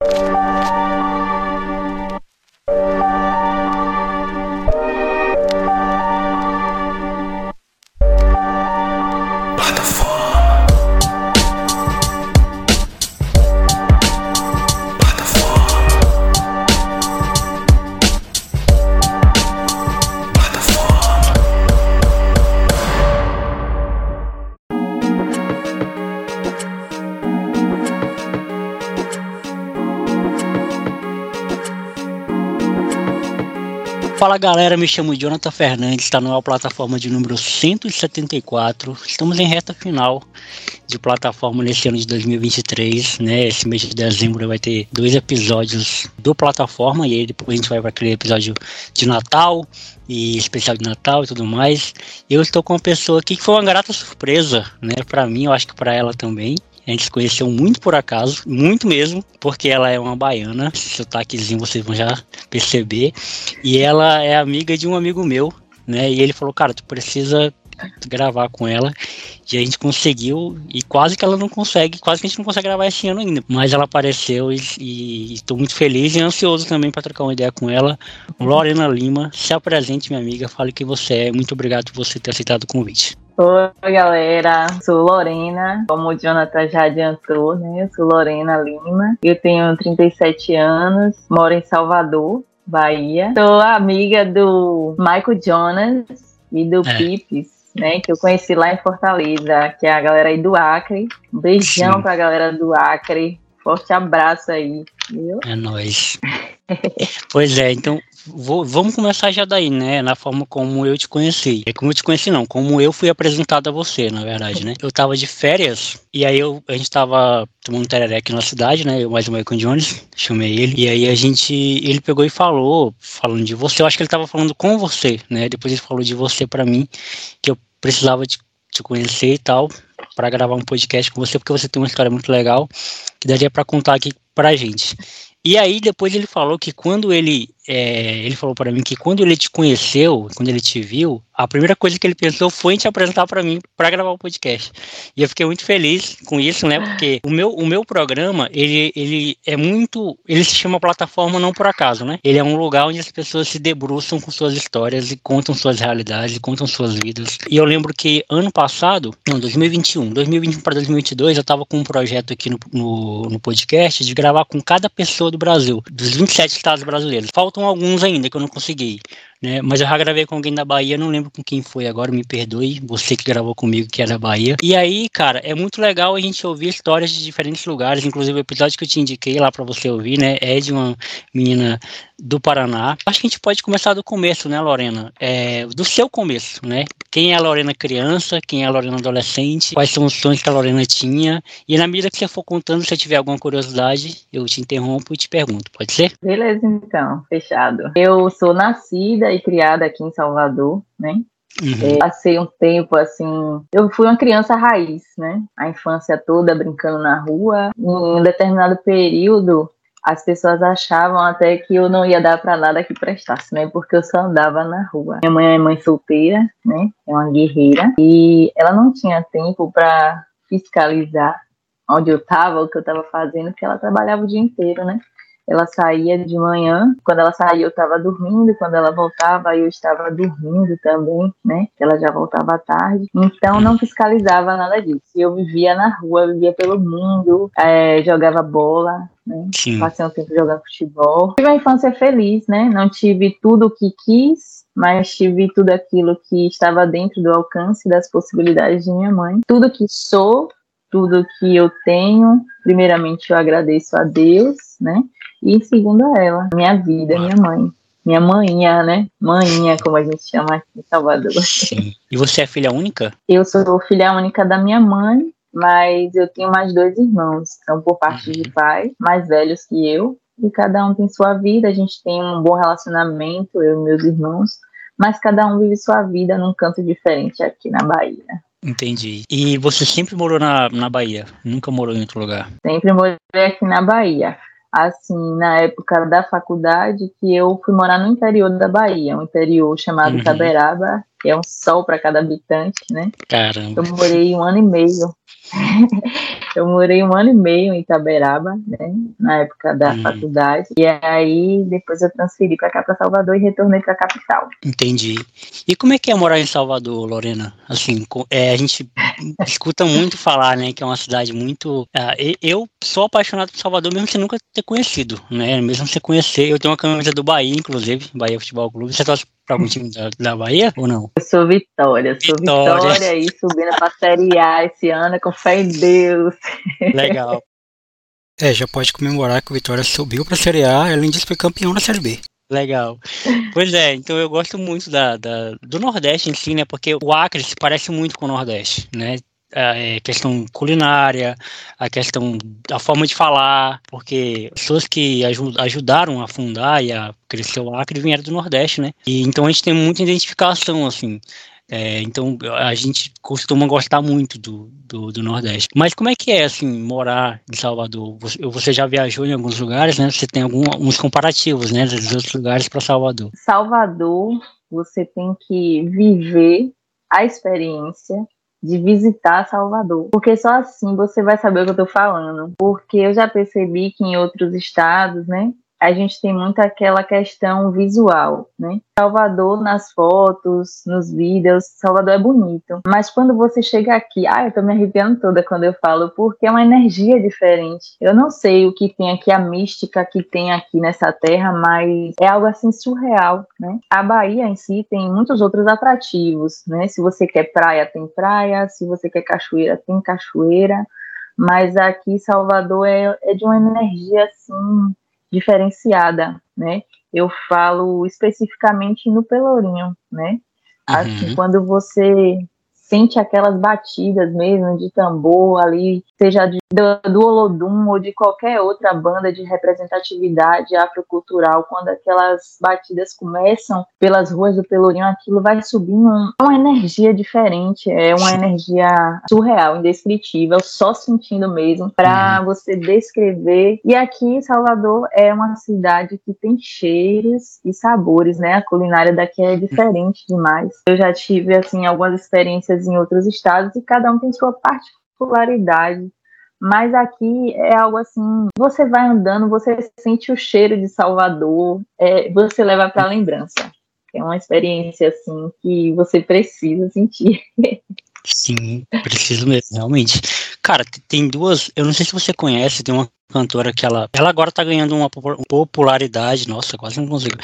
Fala galera, me chamo Jonathan Fernandes, está numa plataforma de número 174. Estamos em reta final de plataforma nesse ano de 2023, né? Esse mês de dezembro vai ter dois episódios do plataforma e aí depois a gente vai para aquele episódio de Natal e especial de Natal e tudo mais. Eu estou com uma pessoa aqui que foi uma grata surpresa, né? Para mim, eu acho que para ela também. A gente se conheceu muito por acaso, muito mesmo, porque ela é uma baiana, esse sotaquezinho vocês vão já perceber. E ela é amiga de um amigo meu, né? E ele falou, cara, tu precisa gravar com ela. E a gente conseguiu, e quase que ela não consegue, quase que a gente não consegue gravar esse ano ainda. Mas ela apareceu e estou muito feliz e ansioso também para trocar uma ideia com ela. Lorena Lima, se apresente, minha amiga, fale quem você é. Muito obrigado por você ter aceitado o convite. Oi, galera. Sou Lorena, como o Jonathan já adiantou, né? Eu sou Lorena Lima. Eu tenho 37 anos, moro em Salvador, Bahia. Sou amiga do Michael Jonas e do é. Pipes, né? Que eu conheci lá em Fortaleza, que é a galera aí do Acre. Um beijão Sim. pra galera do Acre. Forte abraço aí, viu? É nóis. pois é, então Vou, vamos começar já daí, né? Na forma como eu te conheci. É como eu te conheci, não, como eu fui apresentado a você, na verdade, né? Eu tava de férias e aí eu, a gente tava tomando tereré aqui na cidade, né? Eu mais o Michael Jones, chamei ele. E aí a gente, ele pegou e falou, falando de você. Eu acho que ele tava falando com você, né? Depois ele falou de você para mim, que eu precisava te, te conhecer e tal, para gravar um podcast com você, porque você tem uma história muito legal que daria para contar aqui pra gente. E aí depois ele falou que quando ele é, ele falou para mim que quando ele te conheceu, quando ele te viu, a primeira coisa que ele pensou foi em te apresentar para mim para gravar o podcast. E eu fiquei muito feliz com isso, né? Porque o meu, o meu programa, ele, ele é muito. Ele se chama plataforma não por acaso, né? Ele é um lugar onde as pessoas se debruçam com suas histórias e contam suas realidades e contam suas vidas. E eu lembro que ano passado, não, 2021, 2021 para 2022, eu estava com um projeto aqui no, no, no podcast de gravar com cada pessoa do Brasil, dos 27 estados brasileiros. Falta faltam alguns ainda que eu não consegui. Né? Mas eu já gravei com alguém da Bahia, não lembro com quem foi agora, me perdoe, você que gravou comigo que é da Bahia. E aí, cara, é muito legal a gente ouvir histórias de diferentes lugares, inclusive o episódio que eu te indiquei lá para você ouvir, né, é de uma menina do Paraná. Acho que a gente pode começar do começo, né, Lorena? É, do seu começo, né? Quem é a Lorena criança, quem é a Lorena adolescente, quais são os sonhos que a Lorena tinha. E na medida que você for contando, se tiver alguma curiosidade, eu te interrompo e te pergunto, pode ser? Beleza, então, fechado. Eu sou nascida e criada aqui em Salvador, né? Uhum. É, passei um tempo assim. Eu fui uma criança raiz, né? A infância toda brincando na rua. Em um determinado período, as pessoas achavam até que eu não ia dar para nada que prestasse, né? Porque eu só andava na rua. Minha mãe é mãe solteira, né? É uma guerreira e ela não tinha tempo para fiscalizar onde eu estava, o que eu estava fazendo, porque ela trabalhava o dia inteiro, né? Ela saía de manhã, quando ela saía eu estava dormindo, quando ela voltava eu estava dormindo também, né? Ela já voltava à tarde, então não fiscalizava nada disso. Eu vivia na rua, vivia pelo mundo, é, jogava bola, né? Passei um tempo jogando futebol. Tive uma infância feliz, né? Não tive tudo o que quis, mas tive tudo aquilo que estava dentro do alcance das possibilidades de minha mãe. Tudo que sou, tudo que eu tenho, primeiramente eu agradeço a Deus, né? E segundo ela, minha vida, minha mãe. Minha manhinha, né? Manhinha, como a gente chama aqui em Salvador. Sim. E você é filha única? Eu sou filha única da minha mãe, mas eu tenho mais dois irmãos, são por parte uhum. de pai, mais velhos que eu, e cada um tem sua vida, a gente tem um bom relacionamento, eu e meus irmãos, mas cada um vive sua vida num canto diferente aqui na Bahia. Entendi. E você sempre morou na, na Bahia? Nunca morou em outro lugar? Sempre morei aqui na Bahia assim, na época da faculdade, que eu fui morar no interior da Bahia, um interior chamado uhum. que é um sol para cada habitante, né? Caramba. Eu morei um ano e meio. eu morei um ano e meio em Itaberaba, né, na época da hum. faculdade, e aí depois eu transferi para cá, para Salvador, e retornei para a capital. Entendi. E como é que é morar em Salvador, Lorena? Assim, é, a gente escuta muito falar, né, que é uma cidade muito... Uh, eu sou apaixonado por Salvador, mesmo sem nunca ter conhecido, né, mesmo sem conhecer. Eu tenho uma camisa do Bahia, inclusive, Bahia Futebol Clube. Você torce para algum time da, da, Bahia ou não? Eu sou Vitória, sou Vitória, Vitória aí subindo para a Série A esse ano, com fé em Deus. Legal. É, já pode comemorar que o Vitória subiu para a Série A, além disso foi campeão da Série B. Legal. Pois é, então eu gosto muito da, da, do Nordeste em si, né? Porque o Acre se parece muito com o Nordeste, né? A é, questão culinária, a questão da forma de falar, porque pessoas que ajudaram a fundar e a crescer o Acre vieram do Nordeste, né? E então a gente tem muita identificação, assim. É, então a gente costuma gostar muito do, do, do, Nordeste. Mas como é que é assim morar em Salvador? Você, você já viajou em alguns lugares, né? Você tem alguns comparativos, né, dos outros lugares para Salvador? Salvador, você tem que viver a experiência de visitar Salvador. Porque só assim você vai saber o que eu tô falando. Porque eu já percebi que em outros estados, né, a gente tem muito aquela questão visual, né? Salvador nas fotos, nos vídeos, Salvador é bonito. Mas quando você chega aqui, ah, eu tô me arrepiando toda quando eu falo, porque é uma energia diferente. Eu não sei o que tem aqui, a mística que tem aqui nessa terra, mas é algo assim surreal, né? A Bahia em si tem muitos outros atrativos, né? Se você quer praia, tem praia, se você quer cachoeira, tem cachoeira. Mas aqui Salvador é, é de uma energia assim diferenciada, né? Eu falo especificamente no Pelourinho, né? Assim, uhum. quando você sente aquelas batidas mesmo de tambor ali, seja de, do, do Olodum ou de qualquer outra banda de representatividade afrocultural, quando aquelas batidas começam pelas ruas do Pelourinho, aquilo vai subindo uma energia diferente, é uma energia surreal, indescritível, só sentindo mesmo, para uhum. você descrever. E aqui, Salvador é uma cidade que tem cheiros e sabores, né? A culinária daqui é diferente demais. Eu já tive, assim, algumas experiências em outros estados e cada um tem sua particularidade. Mas aqui é algo assim, você vai andando, você sente o cheiro de Salvador, é, você leva para lembrança. É uma experiência assim que você precisa sentir. Sim, preciso mesmo, realmente. Cara, tem duas. Eu não sei se você conhece, tem uma cantora que ela. Ela agora tá ganhando uma popularidade. Nossa, quase não consigo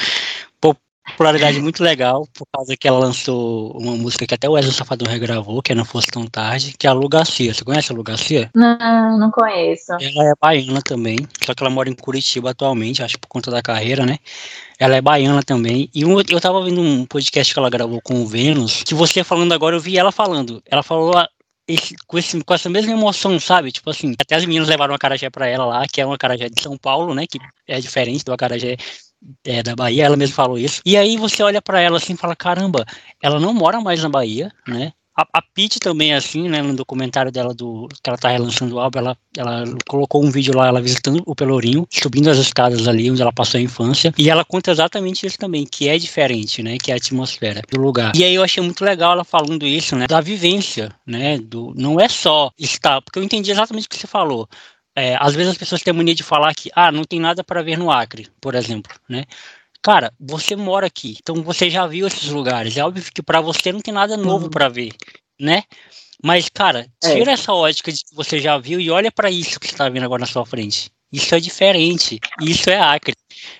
popularidade muito legal, por causa que ela lançou uma música que até o Wesley Safadão regravou, que é Não Fosse Tão Tarde, que é a Lu Garcia. Você conhece a Lu Garcia? Não, não conheço. Ela é baiana também, só que ela mora em Curitiba atualmente, acho por conta da carreira, né? Ela é baiana também. E eu, eu tava vendo um podcast que ela gravou com o Vênus, que você falando agora, eu vi ela falando. Ela falou esse, com, esse, com essa mesma emoção, sabe? Tipo assim, até as meninas levaram uma acarajé pra ela lá, que é uma acarajé de São Paulo, né? Que é diferente do acarajé é, da Bahia, ela mesma falou isso. E aí você olha para ela assim e fala: caramba, ela não mora mais na Bahia, né? A, a Pete também é assim, né? No documentário dela do que ela tá relançando o álbum, ela, ela colocou um vídeo lá, ela visitando o Pelourinho, subindo as escadas ali onde ela passou a infância. E ela conta exatamente isso também, que é diferente, né? Que é a atmosfera do lugar. E aí eu achei muito legal ela falando isso, né? Da vivência, né? Do, não é só estar, porque eu entendi exatamente o que você falou é, às vezes as pessoas têm a mania de falar que, ah, não tem nada para ver no Acre, por exemplo, né? Cara, você mora aqui, então você já viu esses lugares. É óbvio que para você não tem nada novo uhum. para ver, né? Mas, cara, é. tira é. essa ótica de que você já viu e olha para isso que você está vendo agora na sua frente. Isso é diferente. Isso é Acre.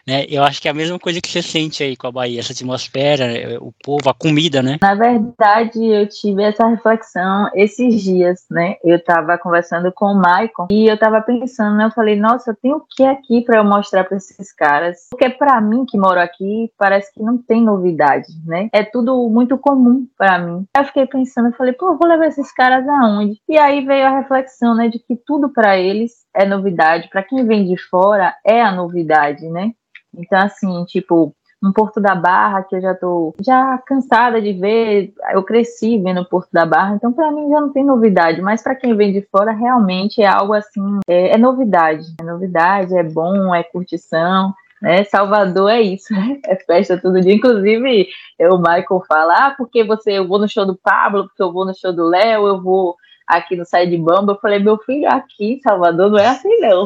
Né? Eu acho que é a mesma coisa que você sente aí com a Bahia, essa atmosfera, é, o povo, a comida, né? Na verdade, eu tive essa reflexão esses dias, né? Eu estava conversando com o Maicon e eu estava pensando, né? Eu falei, nossa, tem o que aqui para eu mostrar para esses caras? Porque para mim que moro aqui, parece que não tem novidade, né? É tudo muito comum para mim. Eu fiquei pensando, eu falei, pô, eu vou levar esses caras aonde? E aí veio a reflexão, né, de que tudo para eles é novidade, para quem vem de fora é a novidade, né? Então, assim, tipo, um Porto da Barra que eu já tô já cansada de ver, eu cresci vendo o Porto da Barra, então para mim já não tem novidade, mas para quem vem de fora realmente é algo assim, é, é, novidade, é novidade, é bom, é curtição, né? Salvador é isso, né? é festa todo dia. Inclusive, o Michael fala, ah, porque você, eu vou no show do Pablo, porque eu vou no show do Léo, eu vou aqui no Sai de Bamba, eu falei, meu filho, aqui em Salvador não é assim não.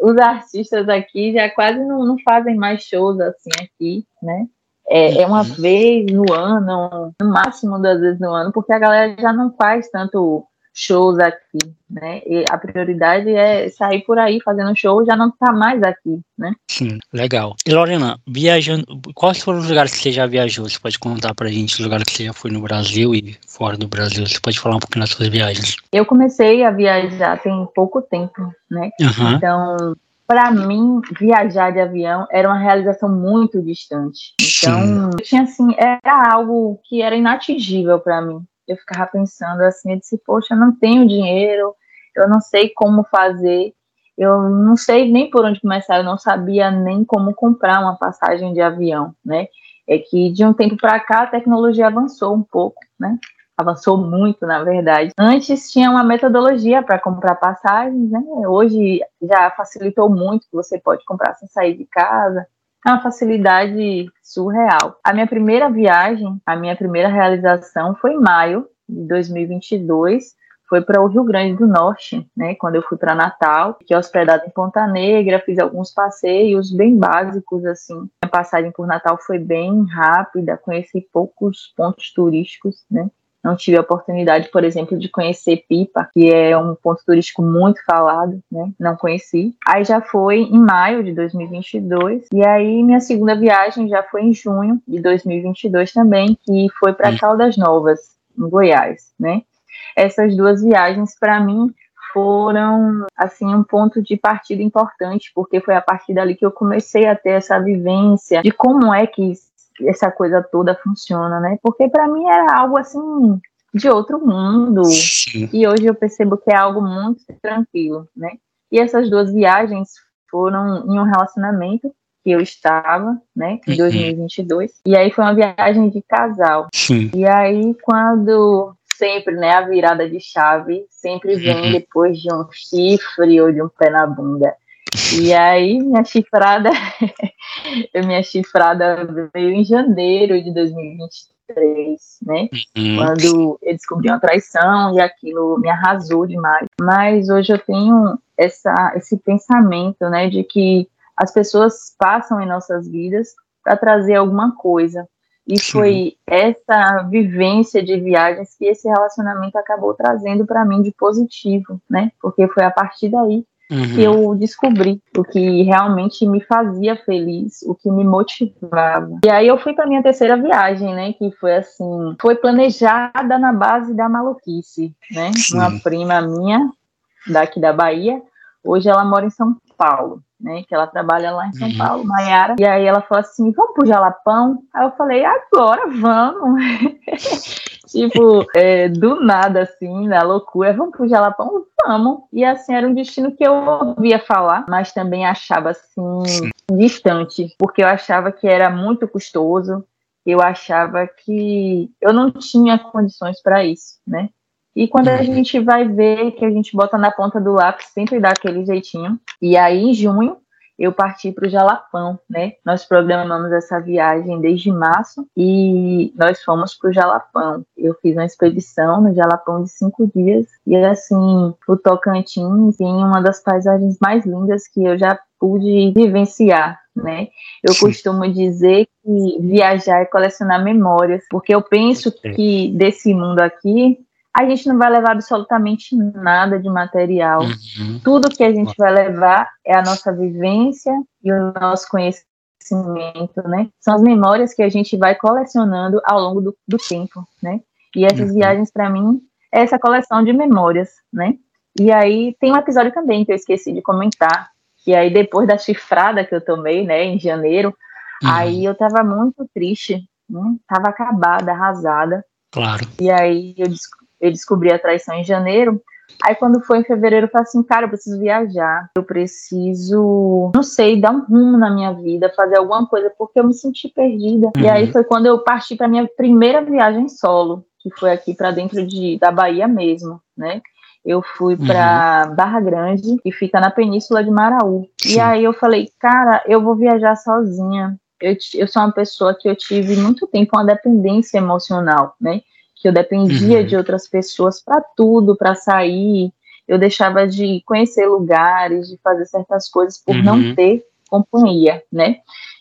Os artistas aqui já quase não, não fazem mais shows assim aqui, né? É, é, uma uhum. vez no ano, no máximo duas vezes no ano, porque a galera já não faz tanto shows aqui, né? E a prioridade é sair por aí fazendo show, já não tá mais aqui, né? Sim, legal. E Lorena, viajando, quais foram os lugares que você já viajou? Você pode contar pra gente os lugares que você já foi no Brasil e fora do Brasil? Você pode falar um pouquinho das suas viagens? Eu comecei a viajar tem pouco tempo, né? Uhum. Então, para mim, viajar de avião era uma realização muito distante. Então, tinha assim, era algo que era inatingível para mim eu ficava pensando assim, eu disse, poxa, eu não tenho dinheiro, eu não sei como fazer, eu não sei nem por onde começar, eu não sabia nem como comprar uma passagem de avião, né? É que de um tempo para cá a tecnologia avançou um pouco, né? Avançou muito, na verdade. Antes tinha uma metodologia para comprar passagens, né? Hoje já facilitou muito, você pode comprar sem sair de casa. É uma facilidade surreal. A minha primeira viagem, a minha primeira realização foi em maio de 2022. Foi para o Rio Grande do Norte, né? Quando eu fui para Natal, fiquei hospedada em Ponta Negra, fiz alguns passeios bem básicos, assim. A passagem por Natal foi bem rápida, conheci poucos pontos turísticos, né? Não tive a oportunidade, por exemplo, de conhecer Pipa, que é um ponto turístico muito falado, né? Não conheci. Aí já foi em maio de 2022, e aí minha segunda viagem já foi em junho de 2022 também, que foi para Caldas Novas, em Goiás, né? Essas duas viagens para mim foram assim um ponto de partida importante, porque foi a partir dali que eu comecei a ter essa vivência de como é que essa coisa toda funciona, né? Porque para mim era algo assim de outro mundo. Sim. E hoje eu percebo que é algo muito tranquilo, né? E essas duas viagens foram em um relacionamento que eu estava, né, em 2022. Uhum. E aí foi uma viagem de casal. Sim. E aí quando sempre, né, a virada de chave sempre vem uhum. depois de um chifre ou de um pé na bunda. E aí, minha chifrada, minha chifrada veio em janeiro de 2023, né? Uhum. Quando eu descobri uma traição e aquilo me arrasou demais. Mas hoje eu tenho essa, esse pensamento, né, de que as pessoas passam em nossas vidas para trazer alguma coisa. E Sim. foi essa vivência de viagens que esse relacionamento acabou trazendo para mim de positivo, né? Porque foi a partir daí uhum. que eu descobri o que realmente me fazia feliz, o que me motivava. E aí eu fui para minha terceira viagem, né, que foi assim, foi planejada na base da maluquice, né? Sim. Uma prima minha daqui da Bahia, hoje ela mora em São Paulo. Né, que ela trabalha lá em São uhum. Paulo, Maiara. E aí ela falou assim: vamos pro Jalapão? Aí eu falei: agora vamos. tipo, é, do nada, assim, na loucura, vamos pro Jalapão? Vamos. E assim, era um destino que eu ouvia falar, mas também achava, assim, Sim. distante, porque eu achava que era muito custoso, eu achava que eu não tinha condições para isso, né? E quando a uhum. gente vai ver que a gente bota na ponta do lápis, sempre dá aquele jeitinho. E aí, em junho, eu parti para o Jalapão, né? Nós programamos essa viagem desde março e nós fomos para o Jalapão. Eu fiz uma expedição no Jalapão de cinco dias e assim, o Tocantins tem uma das paisagens mais lindas que eu já pude vivenciar, né? Eu costumo dizer que viajar é colecionar memórias, porque eu penso que desse mundo aqui a gente não vai levar absolutamente nada de material. Uhum. Tudo que a gente vai levar é a nossa vivência e o nosso conhecimento, né? São as memórias que a gente vai colecionando ao longo do, do tempo, né? E essas uhum. viagens, para mim, é essa coleção de memórias, né? E aí tem um episódio também que eu esqueci de comentar, que aí depois da chifrada que eu tomei, né, em janeiro, uhum. aí eu tava muito triste, né? tava acabada, arrasada. Claro. E aí eu eu descobri a traição em janeiro. Aí quando foi em fevereiro, eu falei assim, cara, eu preciso viajar, eu preciso, não sei, dar um rumo na minha vida, fazer alguma coisa, porque eu me senti perdida. Uhum. E aí uhum. foi quando eu parti para minha primeira viagem solo, que foi aqui para dentro de, da Bahia mesmo, né? Eu fui para uhum. Barra Grande, que fica na península de Maraú. Sim. E aí eu falei, cara, eu vou viajar sozinha. Eu, eu sou uma pessoa que eu tive muito tempo uma dependência emocional, né? Que eu dependia uhum. de outras pessoas para tudo, para sair. Eu deixava de conhecer lugares, de fazer certas coisas por uhum. não ter companhia, né?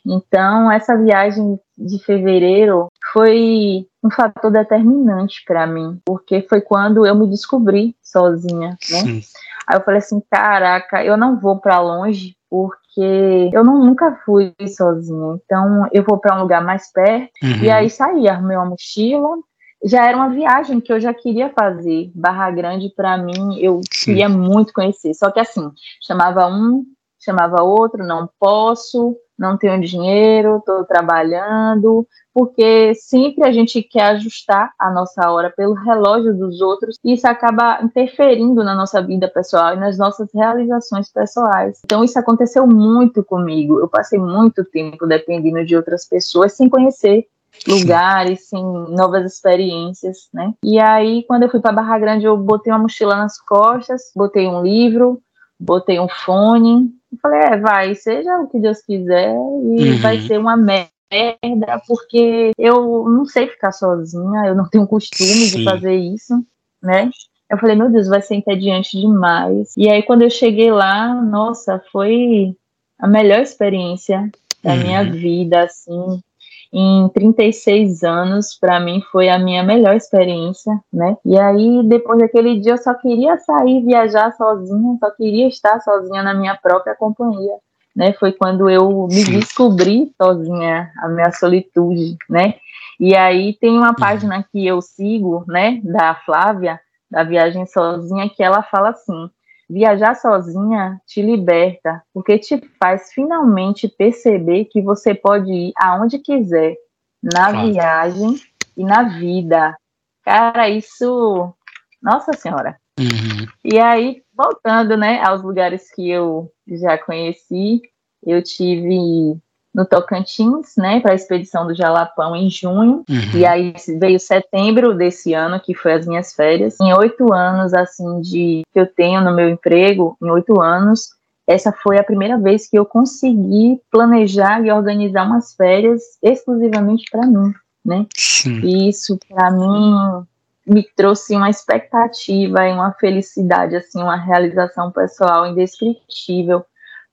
Então, essa viagem de fevereiro foi um fator determinante para mim, porque foi quando eu me descobri sozinha, né? Sim. Aí eu falei assim, caraca, eu não vou para longe porque eu não, nunca fui sozinha. Então eu vou para um lugar mais perto uhum. e aí saí, arrumei uma mochila. Já era uma viagem que eu já queria fazer. Barra Grande para mim eu Sim. queria muito conhecer. Só que assim, chamava um, chamava outro, não posso, não tenho dinheiro, estou trabalhando, porque sempre a gente quer ajustar a nossa hora pelo relógio dos outros e isso acaba interferindo na nossa vida pessoal e nas nossas realizações pessoais. Então isso aconteceu muito comigo. Eu passei muito tempo dependendo de outras pessoas sem conhecer lugares, sem novas experiências, né? E aí quando eu fui para Barra Grande eu botei uma mochila nas costas, botei um livro, botei um fone, e falei, é, vai, seja o que Deus quiser e uhum. vai ser uma merda merda, porque eu não sei ficar sozinha, eu não tenho costume Sim. de fazer isso, né? Eu falei, meu Deus, vai ser entediante demais. E aí, quando eu cheguei lá, nossa, foi a melhor experiência da uhum. minha vida, assim. Em 36 anos, para mim, foi a minha melhor experiência, né? E aí, depois daquele dia, eu só queria sair, viajar sozinha, só queria estar sozinha na minha própria companhia né? Foi quando eu me descobri sozinha, a minha solitude, né? E aí tem uma página que eu sigo, né, da Flávia, da Viagem Sozinha, que ela fala assim: viajar sozinha te liberta, porque te faz finalmente perceber que você pode ir aonde quiser, na claro. viagem e na vida. Cara, isso. Nossa Senhora. Uhum. E aí, voltando, né, aos lugares que eu já conheci, eu tive no Tocantins, né, para a expedição do Jalapão em junho, uhum. e aí veio setembro desse ano, que foi as minhas férias. Em oito anos, assim, de que eu tenho no meu emprego, em oito anos, essa foi a primeira vez que eu consegui planejar e organizar umas férias exclusivamente para mim, né? Sim. E isso, para mim, me trouxe uma expectativa e uma felicidade, assim, uma realização pessoal indescritível,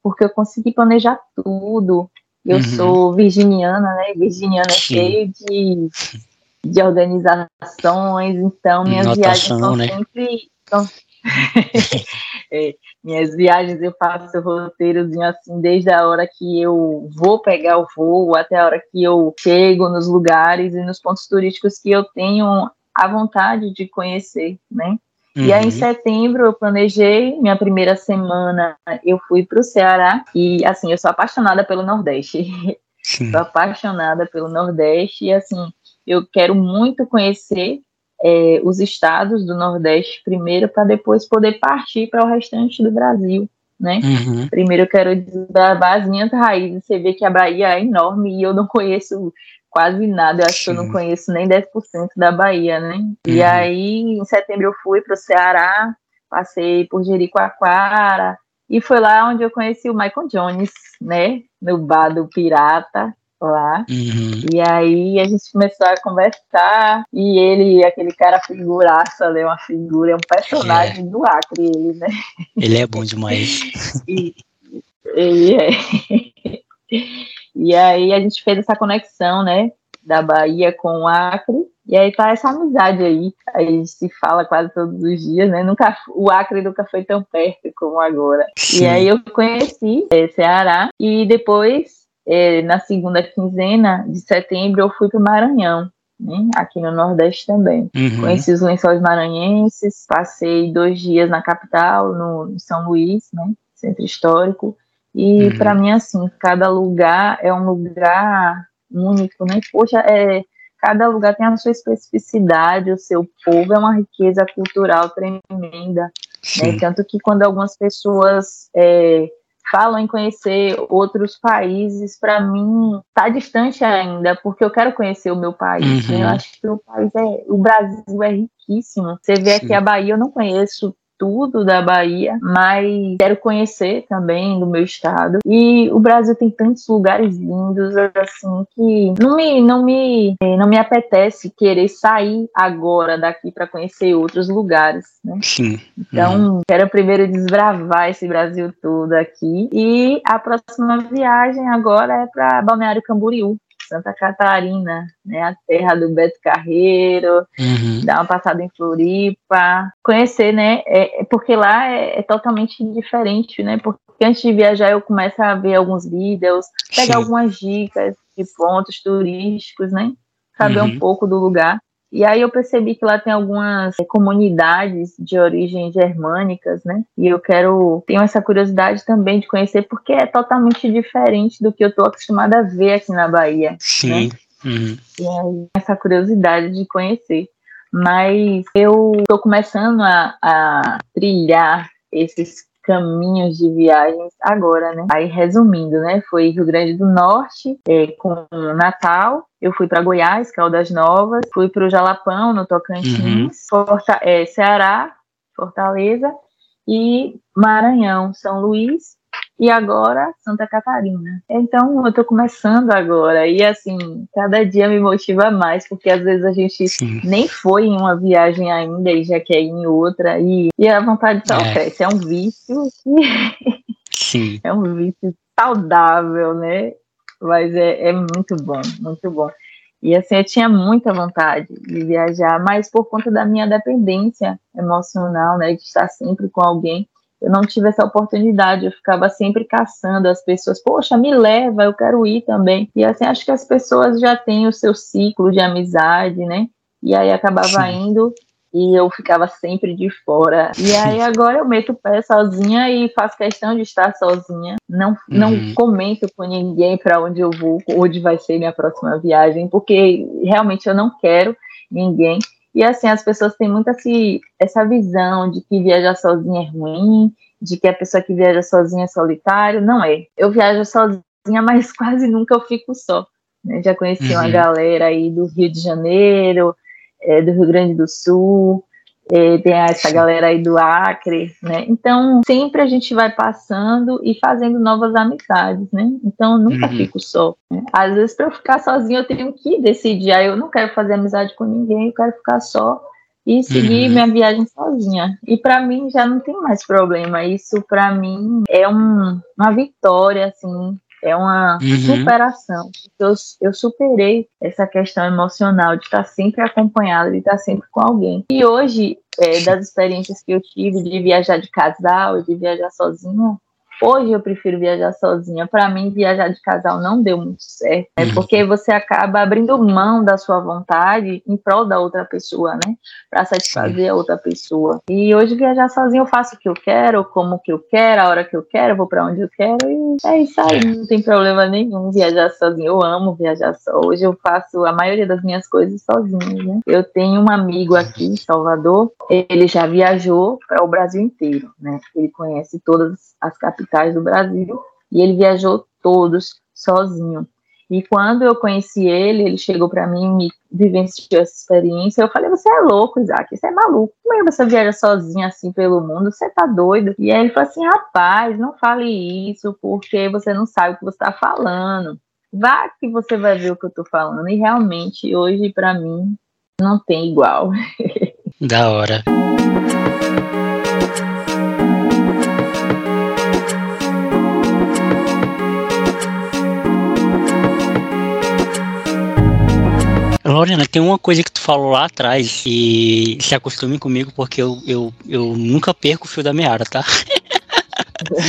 porque eu consegui planejar tudo. Eu uhum. sou virginiana, né? Virginiana é cheio de, de organizações, então minhas Notação, viagens são né? sempre. São... é, minhas viagens eu faço roteirozinho assim, desde a hora que eu vou pegar o voo até a hora que eu chego nos lugares e nos pontos turísticos que eu tenho a vontade de conhecer, né? Uhum. E aí, em uhum. setembro, eu planejei minha primeira semana. Eu fui para o Ceará e, assim, eu sou apaixonada pelo Nordeste. Sim. sou apaixonada pelo Nordeste e, assim, eu quero muito conhecer é, os estados do Nordeste primeiro, para depois poder partir para o restante do Brasil. Né? Uhum. Primeiro eu quero desbravar as minhas raízes. Você vê que a Bahia é enorme e eu não conheço quase nada. Eu acho que eu não conheço nem 10% da Bahia, né? Uhum. E aí, em setembro, eu fui para o Ceará, passei por Jericoacoara, e foi lá onde eu conheci o Michael Jones, né? No bar do Pirata, lá. Uhum. E aí a gente começou a conversar, e ele, aquele cara figuraça, é uma figura, é um personagem é. do Acre, ele, né? Ele é bom demais. e, ele é. E aí a gente fez essa conexão, né, da Bahia com o Acre, e aí tá essa amizade aí. A gente se fala quase todos os dias, né? Nunca, o Acre nunca foi tão perto como agora. Sim. E aí eu conheci é, Ceará e depois, é, na segunda quinzena de setembro, eu fui para o Maranhão. Né, aqui no Nordeste também. Uhum. Conheci os lençóis maranhenses, passei dois dias na capital, no, São Luís, né, centro histórico, e uhum. para mim, assim, cada lugar é um lugar único, né? Poxa, é, cada lugar tem a sua especificidade, o seu povo é uma riqueza cultural tremenda. Né? Tanto que quando algumas pessoas é, falam em conhecer outros países, para mim está distante ainda, porque eu quero conhecer o meu país. Uhum. Né? Eu acho que o país é, o Brasil é riquíssimo. Você vê Sim. aqui a Bahia, eu não conheço tudo da Bahia, mas quero conhecer também do meu estado. E o Brasil tem tantos lugares lindos, assim, que não me, não me, não me apetece querer sair agora daqui para conhecer outros lugares, né? Sim. Então, uhum. quero primeiro desbravar esse Brasil todo aqui. E a próxima viagem agora é para Balneário Camboriú, Santa Catarina, né, a terra do Beto Carreiro, uhum. dar uma passada em Floripa, conhecer, né, é, é porque lá é, é, totalmente diferente, né, porque antes de viajar eu começo a ver alguns vídeos, pegar Sim. algumas dicas de pontos turísticos, né, saber uhum. um pouco do lugar. E aí eu percebi que lá tem algumas comunidades de origem germânicas, né? E eu quero, tenho essa curiosidade também de conhecer, porque é totalmente diferente do que eu estou acostumada a ver aqui na Bahia. Sim. Né? Uhum. E aí, essa curiosidade de conhecer. Mas eu estou começando a, a trilhar esses caminhos de viagens agora, né? Aí resumindo, né? Foi Rio Grande do Norte é, com Natal, eu fui para Goiás, Caldas Novas, fui para o Jalapão, no Tocantins, uhum. Forta, é, Ceará, Fortaleza e Maranhão, São Luís e agora Santa Catarina. Então eu tô começando agora e assim, cada dia me motiva mais, porque às vezes a gente Sim. nem foi em uma viagem ainda e já quer ir em outra e, e a vontade só é. cresce. É um vício que... Sim. é um vício saudável, né? Mas é, é muito bom, muito bom. E assim, eu tinha muita vontade de viajar, mas por conta da minha dependência emocional, né, de estar sempre com alguém, eu não tive essa oportunidade, eu ficava sempre caçando as pessoas, poxa, me leva, eu quero ir também. E assim, acho que as pessoas já têm o seu ciclo de amizade, né? E aí acabava Sim. indo e eu ficava sempre de fora. E aí agora eu meto o pé sozinha e faço questão de estar sozinha. Não, uhum. não comento com ninguém para onde eu vou, onde vai ser minha próxima viagem, porque realmente eu não quero ninguém. E assim, as pessoas têm muito essa visão de que viajar sozinha é ruim, de que a pessoa que viaja sozinha é solitário. Não é. Eu viajo sozinha, mas quase nunca eu fico só. Né? Já conheci uhum. uma galera aí do Rio de Janeiro, é, do Rio Grande do Sul, tem essa galera aí do Acre, né? Então, sempre a gente vai passando e fazendo novas amizades, né? Então, eu nunca uhum. fico só. Né? Às vezes, para eu ficar sozinha, eu tenho que decidir. Aí, eu não quero fazer amizade com ninguém, eu quero ficar só e seguir uhum. minha viagem sozinha. E para mim já não tem mais problema. Isso para mim é um, uma vitória, assim, é uma uhum. superação. Eu, eu superei essa questão emocional de estar sempre acompanhada, de estar sempre com alguém. E hoje, é, das experiências que eu tive de viajar de casal, de viajar sozinha, Hoje eu prefiro viajar sozinha. Para mim, viajar de casal não deu muito certo, né? Porque você acaba abrindo mão da sua vontade em prol da outra pessoa, né? Para satisfazer a outra pessoa. E hoje viajar sozinha eu faço o que eu quero, como que eu quero, a hora que eu quero, vou para onde eu quero e é isso aí. Não tem problema nenhum viajar sozinha. Eu amo viajar só. Hoje eu faço a maioria das minhas coisas sozinha, né? Eu tenho um amigo aqui em Salvador. Ele já viajou para o Brasil inteiro, né? Ele conhece todas as capitais do Brasil e ele viajou todos sozinho. E quando eu conheci ele, ele chegou para mim, me vivenciou essa experiência. Eu falei: Você é louco, Isaac, você é maluco. Como é que você viaja sozinho assim pelo mundo? Você tá doido? E aí ele falou assim: Rapaz, não fale isso, porque você não sabe o que você está falando. Vá que você vai ver o que eu tô falando. E realmente, hoje, para mim, não tem igual. Da hora. Lorena, tem uma coisa que tu falou lá atrás e se acostume comigo porque eu, eu, eu nunca perco o fio da meada, tá?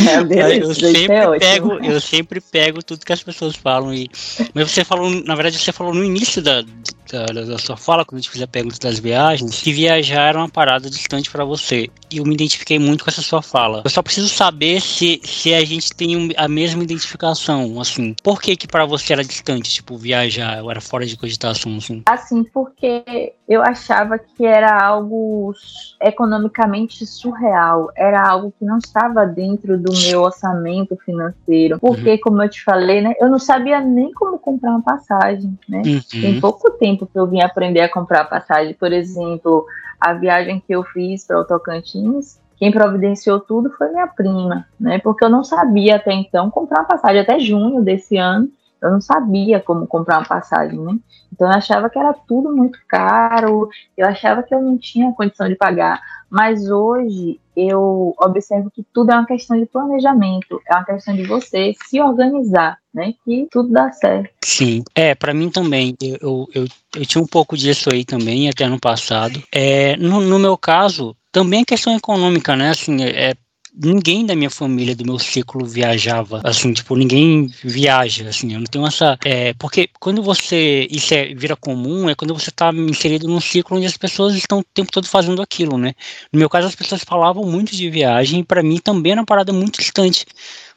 É, beleza, eu sempre é pego, eu sempre pego tudo que as pessoas falam e mas você falou, na verdade você falou no início da, da, sua fala quando a gente fizer perguntas das viagens que viajar era uma parada distante para você e eu me identifiquei muito com essa sua fala. Eu só preciso saber se, se a gente tem a mesma identificação, assim. Por que que para você era distante, tipo viajar, ou era fora de cogitação, assim? Assim, porque eu achava que era algo economicamente surreal, era algo que não estava dentro dentro do meu orçamento financeiro. Porque, uhum. como eu te falei, né, eu não sabia nem como comprar uma passagem, né? Uhum. Tem pouco tempo que eu vim aprender a comprar passagem. Por exemplo, a viagem que eu fiz para o Tocantins, quem providenciou tudo foi minha prima, né? Porque eu não sabia até então comprar passagem até junho desse ano. Eu não sabia como comprar uma passagem, né? Então eu achava que era tudo muito caro, eu achava que eu não tinha condição de pagar. Mas hoje eu observo que tudo é uma questão de planejamento, é uma questão de você se organizar, né? Que tudo dá certo. Sim, é, para mim também. Eu, eu, eu, tinha um pouco disso aí também, até no passado. É, no, no meu caso, também é questão econômica, né? Assim, é, ninguém da minha família, do meu ciclo viajava, assim, tipo, ninguém viaja, assim, eu não tenho essa, é, porque quando você, isso é, vira comum, é quando você está inserido num ciclo onde as pessoas estão o tempo todo fazendo aquilo, né, no meu caso as pessoas falavam muito de viagem, e para mim também era uma parada muito distante,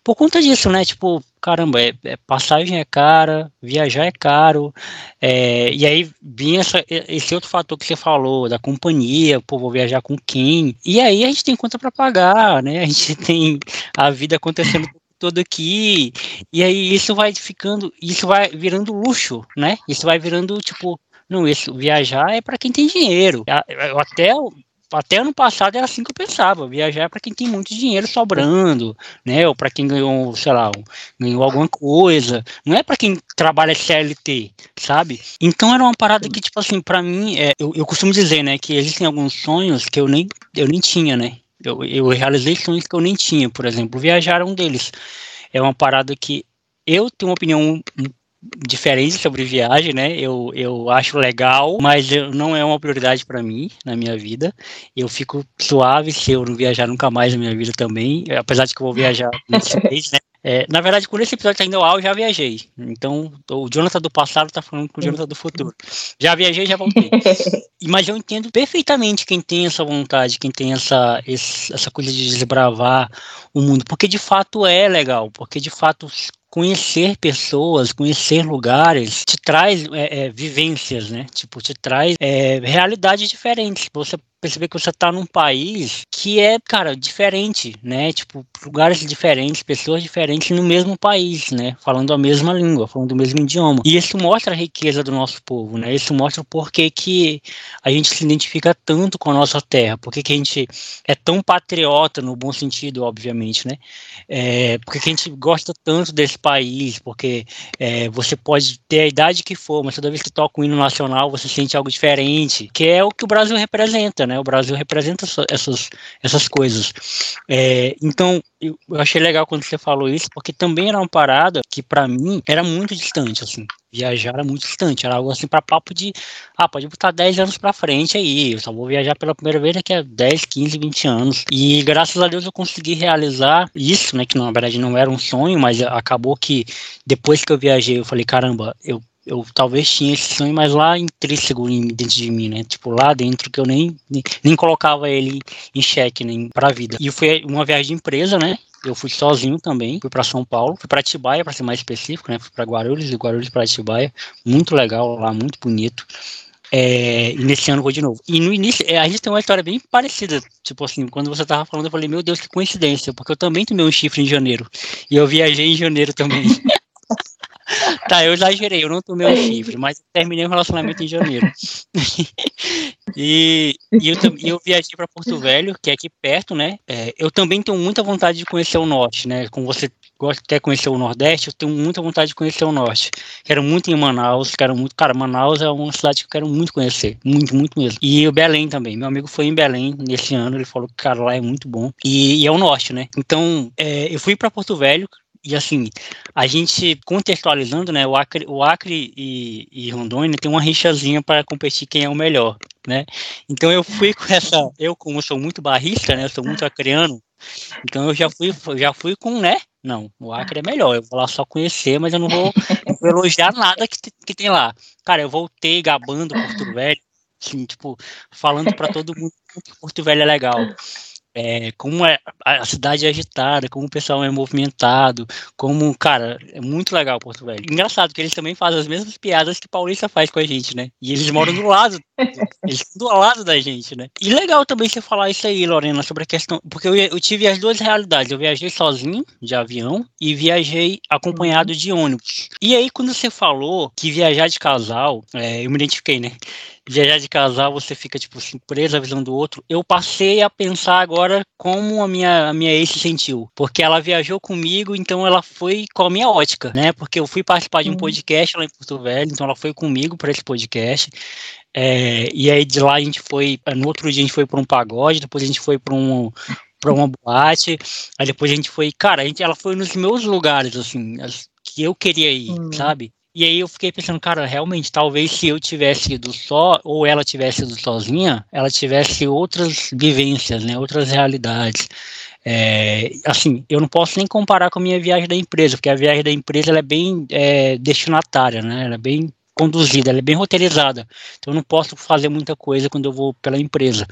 por conta disso, né? Tipo, caramba, é, é, passagem é cara, viajar é caro, é, e aí vinha essa, esse outro fator que você falou, da companhia, pô, vou viajar com quem, e aí a gente tem conta para pagar, né? A gente tem a vida acontecendo todo aqui, e aí isso vai ficando, isso vai virando luxo, né? Isso vai virando, tipo, não, isso, viajar é para quem tem dinheiro. Até até ano passado era assim que eu pensava, viajar para quem tem muito dinheiro sobrando, né, ou para quem ganhou, sei lá, ganhou alguma coisa, não é para quem trabalha CLT, sabe? Então era uma parada que, tipo assim, para mim, é, eu, eu costumo dizer, né, que existem alguns sonhos que eu nem, eu nem tinha, né, eu, eu realizei sonhos que eu nem tinha, por exemplo, viajar é um deles. É uma parada que eu tenho uma opinião diferente sobre viagem, né? Eu, eu acho legal, mas não é uma prioridade para mim na minha vida. Eu fico suave se eu não viajar nunca mais na minha vida também, apesar de que eu vou viajar nesse mês, né? É, na verdade, quando esse episódio está indo ao, eu já viajei. Então, o Jonathan do passado está falando com o Jonathan do futuro. Já viajei, já voltei. Mas eu entendo perfeitamente quem tem essa vontade, quem tem essa, essa coisa de desbravar o mundo, porque de fato é legal, porque de fato conhecer pessoas, conhecer lugares, te traz é, é, vivências, né? Tipo, te traz é, realidades diferentes. Você perceber que você está num país que é, cara, diferente, né? Tipo, lugares diferentes, pessoas diferentes no mesmo país, né? Falando a mesma língua, falando o mesmo idioma. E isso mostra a riqueza do nosso povo, né? Isso mostra o porquê que a gente se identifica tanto com a nossa terra, porque que a gente é tão patriota, no bom sentido, obviamente, né? É, porque que a gente gosta tanto desse país, porque é, você pode ter a idade que for, mas toda vez que toca o hino nacional, você sente algo diferente, que é o que o Brasil representa, né? Né? O Brasil representa essas, essas coisas. É, então, eu, achei legal quando você falou isso, porque também era uma parada que para mim era muito distante, assim. Viajar era muito distante, era algo assim para papo de, ah, pode botar 10 anos para frente aí, eu só vou viajar pela primeira vez daqui a 10, 15, 20 anos. E graças a Deus eu consegui realizar isso, né, que na verdade não era um sonho, mas acabou que depois que eu viajei, eu falei, caramba, eu eu talvez tinha esse sonho, mas lá intrínseco dentro de mim, né? Tipo, lá dentro que eu nem, nem, nem colocava ele em xeque, nem pra vida. E foi uma viagem de empresa, né? Eu fui sozinho também, fui para São Paulo, fui para Atibaia, para ser mais específico, né? Fui para Guarulhos e Guarulhos para Atibaia, muito legal lá, muito bonito. É, e nesse ano vou de novo. E no início, é, a gente tem uma história bem parecida. Tipo assim, quando você tava falando, eu falei, meu Deus, que coincidência, porque eu também tomei um chifre em janeiro. E eu viajei em janeiro também. tá, eu exagerei, eu não tomei o chifre, mas terminei o relacionamento em janeiro. e, e eu, eu viajei para Porto Velho, que é aqui perto, né? É, eu também tenho muita vontade de conhecer o norte, né? Como você gosta até conhecer o Nordeste, eu tenho muita vontade de conhecer o Norte. Quero muito em Manaus, quero muito. Cara, Manaus é uma cidade que eu quero muito conhecer. Muito, muito mesmo. E o Belém também. Meu amigo foi em Belém nesse ano, ele falou que, cara, lá é muito bom. E, e é o Norte, né? Então, é, eu fui para Porto Velho, e assim, a gente contextualizando, né, o Acre, o Acre e, e Rondônia tem uma rixazinha para competir quem é o melhor, né? Então eu fui com essa, eu como sou muito barrista, né, eu sou muito acreano, então eu já fui, já fui com, né? Não, o Acre é melhor. Eu vou lá só conhecer, mas eu não vou, vou elogiar nada que, que tem lá. Cara, eu voltei gabando Porto Velho, assim, tipo, falando para todo mundo que Porto Velho é legal é, como é, a cidade é agitada, como o pessoal é movimentado, como, cara, é muito legal Porto Velho. Engraçado que eles também fazem as mesmas piadas que Paulista faz com a gente, né? E eles moram do lado, eles estão do lado da gente, né? E legal também você falar isso aí, Lorena, sobre a questão, porque eu, eu tive as duas realidades, eu viajei sozinho, de avião, e viajei acompanhado de ônibus. E aí, quando você falou que viajar de casal, é, eu me identifiquei, né? Viajar de casal, você fica, tipo, assim, presa a visão do outro. Eu passei a pensar agora como a minha, a minha ex se sentiu. Porque ela viajou comigo, então ela foi com a minha ótica, né? Porque eu fui participar de um podcast lá em Porto Velho, então ela foi comigo para esse podcast. É, e aí de lá a gente foi, no outro dia a gente foi para um pagode, depois a gente foi para um para uma boate, aí depois a gente foi, cara, a gente, ela foi nos meus lugares, assim, que eu queria ir, hum. sabe? E aí eu fiquei pensando, cara, realmente, talvez se eu tivesse ido só, ou ela tivesse ido sozinha, ela tivesse outras vivências, né, outras realidades. É, assim, eu não posso nem comparar com a minha viagem da empresa, porque a viagem da empresa é bem é, destinatária, né, ela é bem conduzida, ela é bem roteirizada. Então eu não posso fazer muita coisa quando eu vou pela empresa.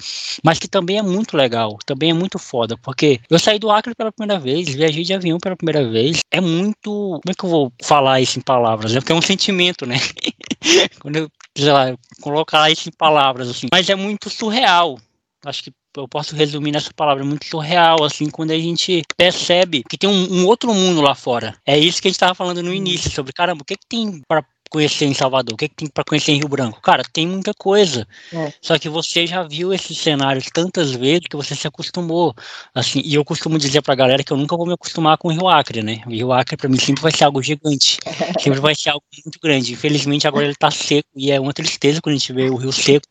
Mas que também é muito legal, também é muito foda, porque eu saí do Acre pela primeira vez, viajei de avião pela primeira vez. É muito. Como é que eu vou falar isso em palavras? É porque é um sentimento, né? quando eu, sei lá, colocar isso em palavras, assim. Mas é muito surreal. Acho que eu posso resumir nessa palavra, é muito surreal, assim, quando a gente percebe que tem um, um outro mundo lá fora. É isso que a gente estava falando no início, sobre, caramba, o que, que tem para conhecer em Salvador? O que, é que tem para conhecer em Rio Branco? Cara, tem muita coisa. É. Só que você já viu esses cenários tantas vezes que você se acostumou. Assim, e eu costumo dizer pra galera que eu nunca vou me acostumar com o Rio Acre, né? O Rio Acre para mim sempre vai ser algo gigante. sempre vai ser algo muito grande. Infelizmente agora ele tá seco e é uma tristeza quando a gente vê o rio seco.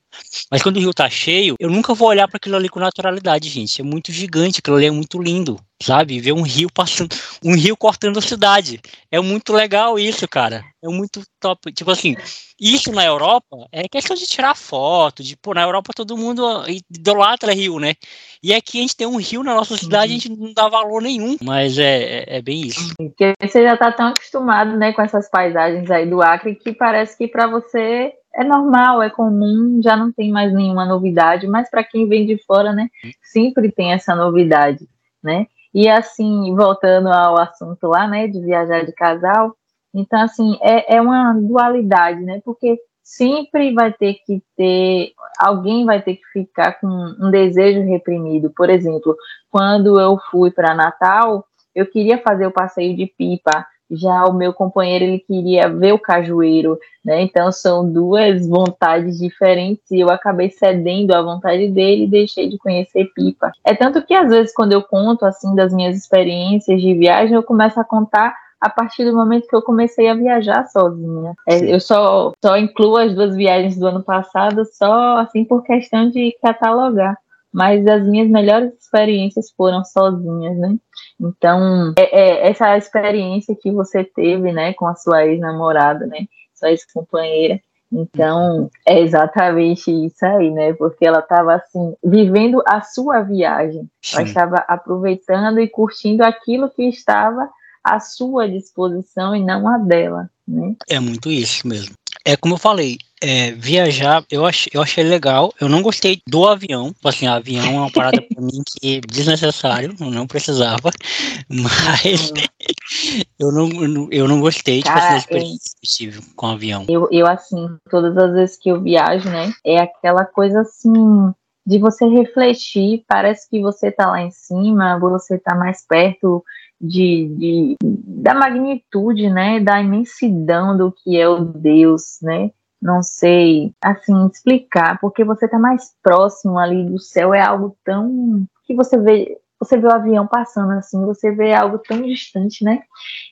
Mas quando o rio tá cheio, eu nunca vou olhar para aquilo ali com naturalidade, gente. É muito gigante, aquilo ali é muito lindo, sabe? Ver um rio passando, um rio cortando a cidade. É muito legal isso, cara. É muito top. Tipo assim, isso na Europa é questão de tirar foto, de, pô, na Europa todo mundo idolatra rio, né? E aqui a gente tem um rio na nossa cidade, a gente não dá valor nenhum, mas é, é, é bem isso. Porque você já tá tão acostumado, né, com essas paisagens aí do Acre que parece que para você é normal, é comum, já não tem mais nenhuma novidade, mas para quem vem de fora, né, sempre tem essa novidade, né? E assim, voltando ao assunto lá, né, de viajar de casal, então assim, é, é uma dualidade, né? Porque sempre vai ter que ter, alguém vai ter que ficar com um desejo reprimido. Por exemplo, quando eu fui para Natal, eu queria fazer o passeio de pipa, já o meu companheiro ele queria ver o cajueiro, né? Então são duas vontades diferentes e eu acabei cedendo à vontade dele e deixei de conhecer Pipa. É tanto que às vezes quando eu conto assim das minhas experiências de viagem, eu começo a contar a partir do momento que eu comecei a viajar sozinha. É, eu só, só incluo as duas viagens do ano passado só assim por questão de catalogar mas as minhas melhores experiências foram sozinhas, né? Então, é, é essa experiência que você teve, né, com a sua ex-namorada, né, sua ex-companheira, então, é exatamente isso aí, né? Porque ela estava assim, vivendo a sua viagem. Sim. Ela estava aproveitando e curtindo aquilo que estava à sua disposição e não a dela, né? É muito isso mesmo. É como eu falei, é, viajar, eu, ach, eu achei legal. Eu não gostei do avião. Tipo assim, avião é uma parada pra mim que é desnecessário, eu não precisava. Mas eu não, eu não gostei Cara, tipo, assim, experiência com o avião. Eu, eu, assim, todas as vezes que eu viajo, né, é aquela coisa assim de você refletir, parece que você tá lá em cima, você tá mais perto de, de, da magnitude, né, da imensidão do que é o Deus, né, não sei, assim, explicar, porque você está mais próximo ali do céu, é algo tão que você vê, você vê o avião passando assim, você vê algo tão distante, né?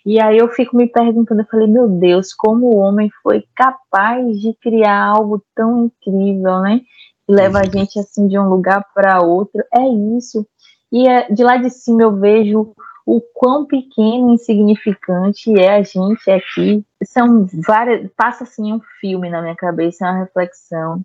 E aí eu fico me perguntando, eu falei, meu Deus, como o homem foi capaz de criar algo tão incrível, né? Que leva a uhum. gente assim de um lugar para outro. É isso. E é, de lá de cima eu vejo o quão pequeno e insignificante é a gente aqui. São várias, passa assim um filme na minha cabeça, é uma reflexão.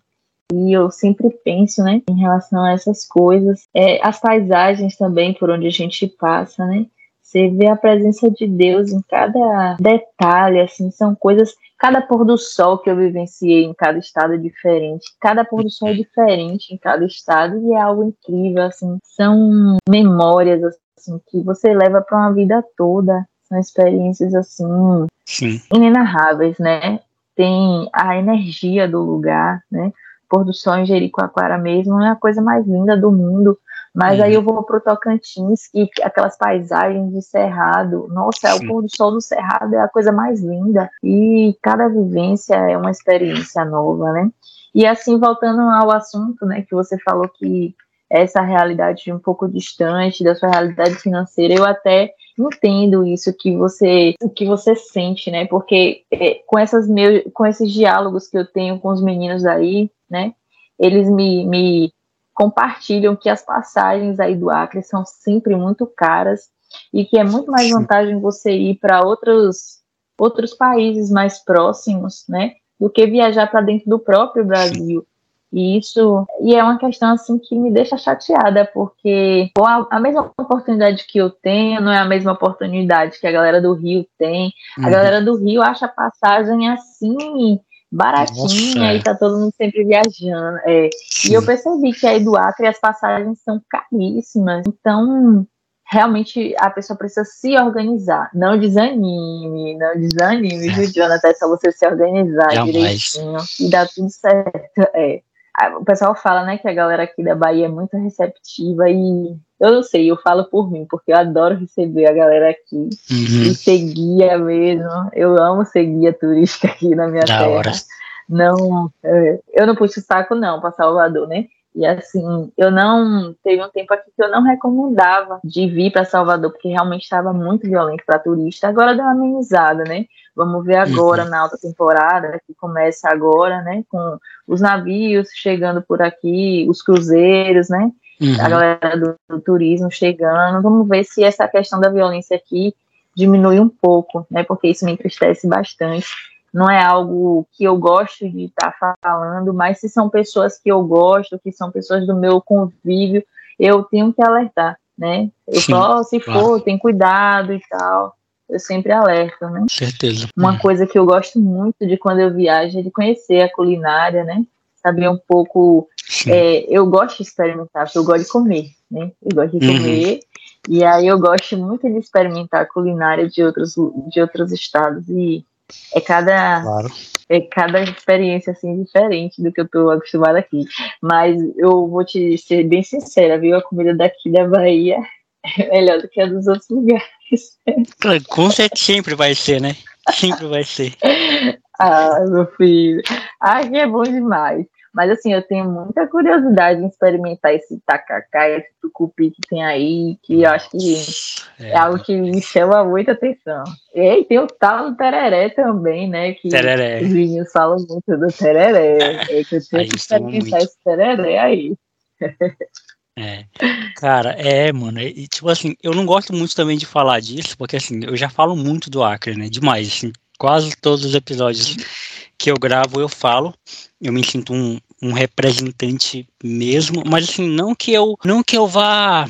E eu sempre penso, né, em relação a essas coisas. É, as paisagens também por onde a gente passa, né? Você vê a presença de Deus em cada detalhe, assim, são coisas. Cada pôr do sol que eu vivenciei em cada estado é diferente. Cada pôr do sol é diferente em cada estado e é algo incrível, assim. São memórias, assim, que você leva para uma vida toda. São experiências assim Sim. inenarráveis, né? Tem a energia do lugar, né? Pôr do sol em Jericoacoara mesmo é a coisa mais linda do mundo. Mas aí eu vou pro Tocantins e aquelas paisagens de Cerrado, nossa, é o pôr do sol do Cerrado é a coisa mais linda. E cada vivência é uma experiência nova, né? E assim, voltando ao assunto, né, que você falou que essa realidade um pouco distante da sua realidade financeira, eu até entendo isso que você o que você sente, né? Porque é, com essas meus, com esses diálogos que eu tenho com os meninos aí, né? Eles me, me compartilham que as passagens aí do Acre são sempre muito caras e que é muito mais vantagem você ir para outros outros países mais próximos, né, do que viajar para dentro do próprio Brasil. E isso e é uma questão assim que me deixa chateada, porque a, a, mesma oportunidade que eu tenho não é a mesma oportunidade que a galera do Rio tem. A uhum. galera do Rio acha passagem assim baratinha Nossa, é. e tá todo mundo sempre viajando. É. E eu percebi que aí do Acre as passagens são caríssimas. Então, realmente a pessoa precisa se organizar. Não desanime, não desanime, viu, Jonathan? É só você se organizar Jamais. direitinho e dá tudo certo. É. O pessoal fala, né, que a galera aqui da Bahia é muito receptiva e eu não sei, eu falo por mim, porque eu adoro receber a galera aqui uhum. e ser guia mesmo. Eu amo ser guia turística aqui na minha da terra. Hora. Não, é, eu não puxo o saco não para Salvador, né? E assim, eu não. Teve um tempo aqui que eu não recomendava de vir para Salvador, porque realmente estava muito violento para turista. Agora deu uma amenizada, né? Vamos ver agora uhum. na alta temporada, que começa agora, né? Com os navios chegando por aqui, os cruzeiros, né? Uhum. A galera do, do turismo chegando. Vamos ver se essa questão da violência aqui diminui um pouco, né? Porque isso me entristece bastante não é algo que eu gosto de estar tá falando, mas se são pessoas que eu gosto, que são pessoas do meu convívio, eu tenho que alertar, né? Eu Sim, falo, se claro. for, tem cuidado e tal. Eu sempre alerto, né? Certeza. Uma hum. coisa que eu gosto muito de quando eu viajo é de conhecer a culinária, né? Saber um pouco. É, eu gosto de experimentar, porque eu gosto de comer, né? Eu gosto de uhum. comer. E aí eu gosto muito de experimentar a culinária de outros, de outros estados. E é cada, claro. é cada experiência assim diferente do que eu tô acostumada aqui. Mas eu vou te ser bem sincera, viu? A comida daqui da Bahia é melhor do que a dos outros lugares. Com certeza sempre vai ser, né? Sempre vai ser. ah, meu filho. Aqui é bom demais. Mas assim, eu tenho muita curiosidade em experimentar esse tacacá, esse tucupi que tem aí, que eu acho que é, é algo que me chama muita atenção. E tem o tal do tereré também, né? Que tereré. os vinhos falam muito do tereré. É eu tenho que experimentar esse tereré aí. É, cara, é, mano, e tipo assim, eu não gosto muito também de falar disso, porque assim, eu já falo muito do Acre, né, demais, assim, quase todos os episódios que eu gravo eu falo, eu me sinto um, um representante mesmo, mas assim, não que eu, não que eu vá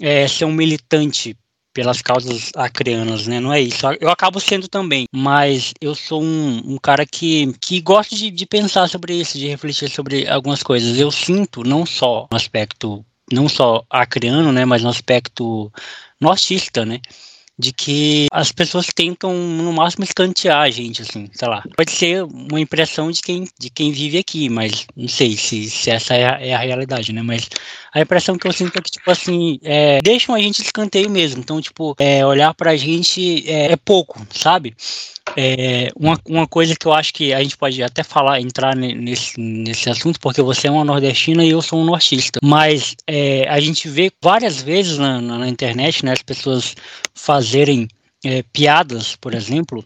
é, ser um militante pelas causas acreanas, né? Não é isso. Eu acabo sendo também, mas eu sou um, um cara que, que gosta de, de pensar sobre isso, de refletir sobre algumas coisas. Eu sinto não só no aspecto, não só acreano, né? Mas no aspecto nortista, né? De que as pessoas tentam no máximo escantear a gente, assim, sei lá. Pode ser uma impressão de quem, de quem vive aqui, mas não sei se, se essa é a, é a realidade, né? Mas a impressão que eu sinto é que, tipo assim, é, deixam a gente escanteio mesmo. Então, tipo, é, olhar pra gente é, é pouco, sabe? É, uma, uma coisa que eu acho que a gente pode até falar, entrar nesse, nesse assunto, porque você é uma nordestina e eu sou um nortista, mas é, a gente vê várias vezes na, na, na internet né, as pessoas fazerem é, piadas, por exemplo,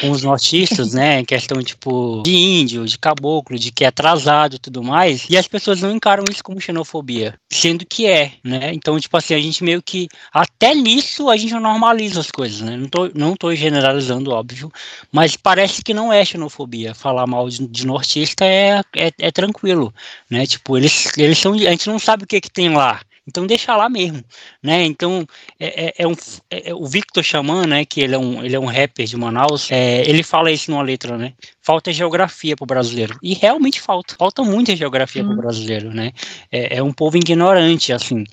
com os nortistas, né, em questão tipo de índio, de caboclo, de que é atrasado e tudo mais, e as pessoas não encaram isso como xenofobia, sendo que é, né? Então, tipo assim, a gente meio que até nisso a gente normaliza as coisas, né? Não tô, não tô generalizando, óbvio, mas parece que não é xenofobia. Falar mal de, de nortista é, é, é tranquilo, né? Tipo, eles, eles são, a gente não sabe o que que tem lá, então deixa lá mesmo, né? Então é, é, é um, é, é, o Victor Xamã, né? Que ele é um, ele é um rapper de Manaus. É, ele fala isso numa letra, né? Falta geografia para o brasileiro e realmente falta. Falta muita geografia hum. para o brasileiro, né? É, é um povo ignorante, assim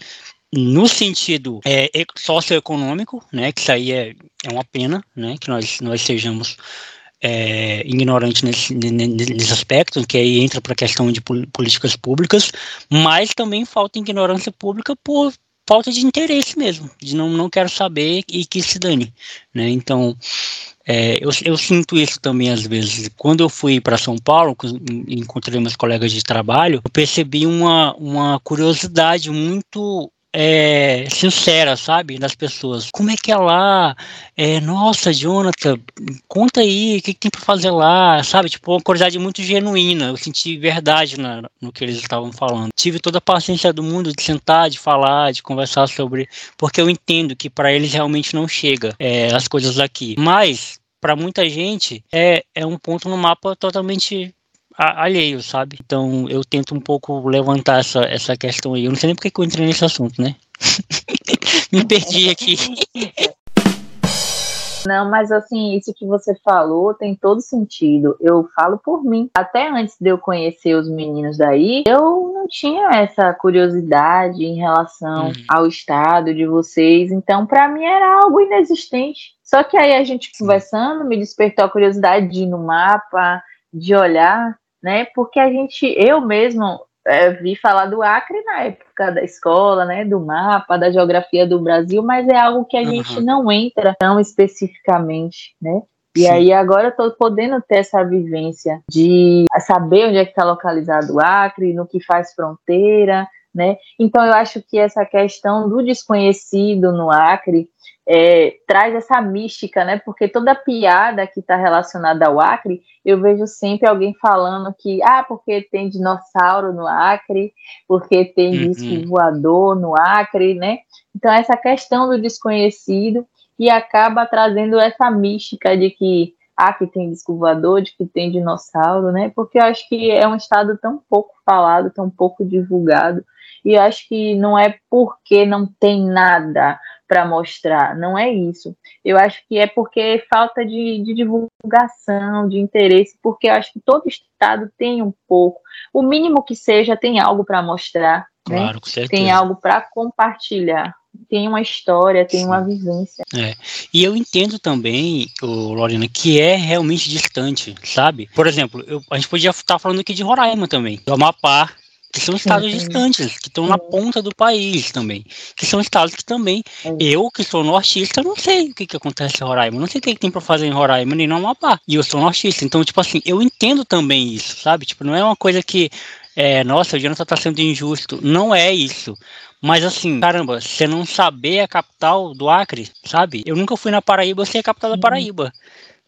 no sentido é, socioeconômico, né, que isso aí é, é uma pena, né, que nós, nós sejamos é, ignorante nesse, nesse aspecto, que aí entra para a questão de políticas públicas, mas também falta ignorância pública por falta de interesse mesmo, de não, não quero saber e que se dane, né? Então, é, eu, eu, sinto isso também às vezes. Quando eu fui para São Paulo, encontrei meus colegas de trabalho, eu percebi uma, uma curiosidade muito é, sincera, sabe, das pessoas. Como é que é lá? É, nossa, Jonathan, conta aí, o que, que tem para fazer lá, sabe? Tipo, uma curiosidade muito genuína. Eu senti verdade na, no que eles estavam falando. Tive toda a paciência do mundo de sentar, de falar, de conversar sobre, porque eu entendo que para eles realmente não chega é, as coisas aqui. Mas para muita gente é, é um ponto no mapa totalmente alheio, sabe? Então eu tento um pouco levantar essa, essa questão aí. Eu não sei nem porque que eu entrei nesse assunto, né? Me perdi aqui. Não, mas assim, isso que você falou tem todo sentido. Eu falo por mim. Até antes de eu conhecer os meninos daí, eu não tinha essa curiosidade em relação uhum. ao estado de vocês. Então, para mim era algo inexistente. Só que aí a gente conversando me despertou a curiosidade de ir no mapa, de olhar né? Porque a gente, eu mesmo é, vi falar do Acre na época da escola, né? Do mapa, da geografia do Brasil, mas é algo que a uhum. gente não entra tão especificamente, né? E Sim. aí agora eu tô podendo ter essa vivência de saber onde é que está localizado o Acre, no que faz fronteira, né? Então eu acho que essa questão do desconhecido no Acre é, traz essa mística, né? Porque toda piada que está relacionada ao Acre, eu vejo sempre alguém falando que, ah, porque tem dinossauro no Acre, porque tem uhum. disco voador no Acre, né? Então, essa questão do desconhecido e acaba trazendo essa mística de que, ah, que tem disco voador, de que tem dinossauro, né? Porque eu acho que é um estado tão pouco falado, tão pouco divulgado, e eu acho que não é porque não tem nada para mostrar, não é isso. Eu acho que é porque falta de, de, divulgação, de interesse, porque eu acho que todo estado tem um pouco, o mínimo que seja, tem algo para mostrar, né? claro, né? tem algo para compartilhar. Tem uma história, tem Sim. uma vivência. É. E eu entendo também, o Lorena, que é realmente distante, sabe? Por exemplo, eu, a gente podia estar falando aqui de Roraima também, do Amapá, que são estados distantes, que estão na ponta do país também, que são estados que também, eu que sou nortista, não sei o que, que acontece em Roraima, não sei o que, que tem para fazer em Roraima, nem no Amapá, e eu sou nortista, então, tipo assim, eu entendo também isso, sabe, tipo, não é uma coisa que, é, nossa, o Jonathan tá sendo injusto, não é isso, mas assim, caramba, você não saber a capital do Acre, sabe, eu nunca fui na Paraíba, eu sei a capital da uhum. Paraíba,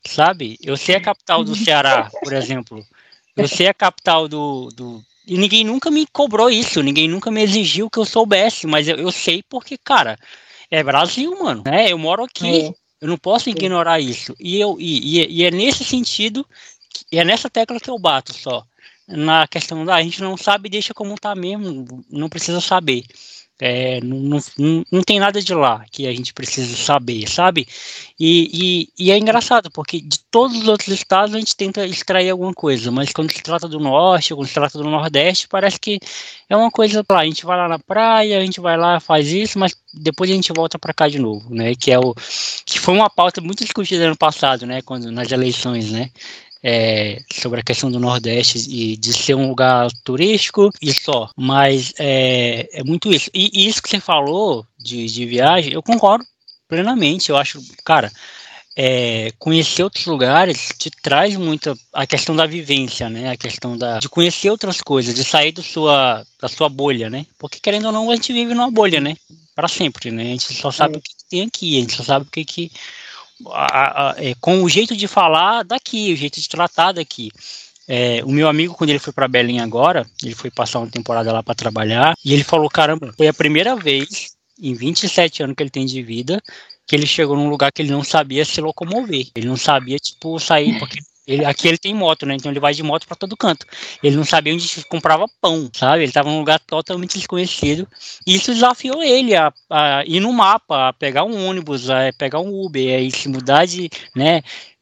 sabe, eu sei a capital do Ceará, por exemplo, eu sei a capital do, do e ninguém nunca me cobrou isso, ninguém nunca me exigiu que eu soubesse, mas eu, eu sei porque, cara, é Brasil, mano, né? Eu moro aqui, é. eu não posso ignorar isso. E, eu, e, e é nesse sentido, e é nessa tecla que eu bato só. Na questão da a gente não sabe, deixa como tá mesmo, não precisa saber. É, não, não, não tem nada de lá que a gente precisa saber, sabe? E, e, e, é engraçado, porque de todos os outros estados a gente tenta extrair alguma coisa, mas quando se trata do norte, quando se trata do nordeste, parece que é uma coisa lá, a gente vai lá na praia, a gente vai lá, faz isso, mas depois a gente volta para cá de novo, né? Que é o que foi uma pauta muito discutida ano passado, né? Quando nas eleições, né? É, sobre a questão do Nordeste e de ser um lugar turístico e só. Mas é, é muito isso. E, e, isso que você falou de, de viagem, eu concordo plenamente. Eu acho, cara, é, conhecer outros lugares te traz muito a questão da vivência, né? A questão da, de conhecer outras coisas, de sair do sua, da sua bolha, né? Porque querendo ou não, a gente vive numa bolha, né? Para sempre, né? A gente só sabe é. o que tem aqui, a gente só sabe o que, que a, a, é, com o jeito de falar daqui, o jeito de tratar daqui. É, o meu amigo, quando ele foi para Belém agora, ele foi passar uma temporada lá para trabalhar, e ele falou: caramba, foi a primeira vez em 27 anos que ele tem de vida que ele chegou num lugar que ele não sabia se locomover. Ele não sabia, tipo, sair, porque ele, aqui ele tem moto, né? Então ele vai de moto para todo canto. Ele não sabia onde comprava pão, sabe? Ele estava num lugar totalmente desconhecido. E isso desafiou ele a, a, ir no mapa, a pegar um ônibus, a pegar um Uber, a se mudar de, né?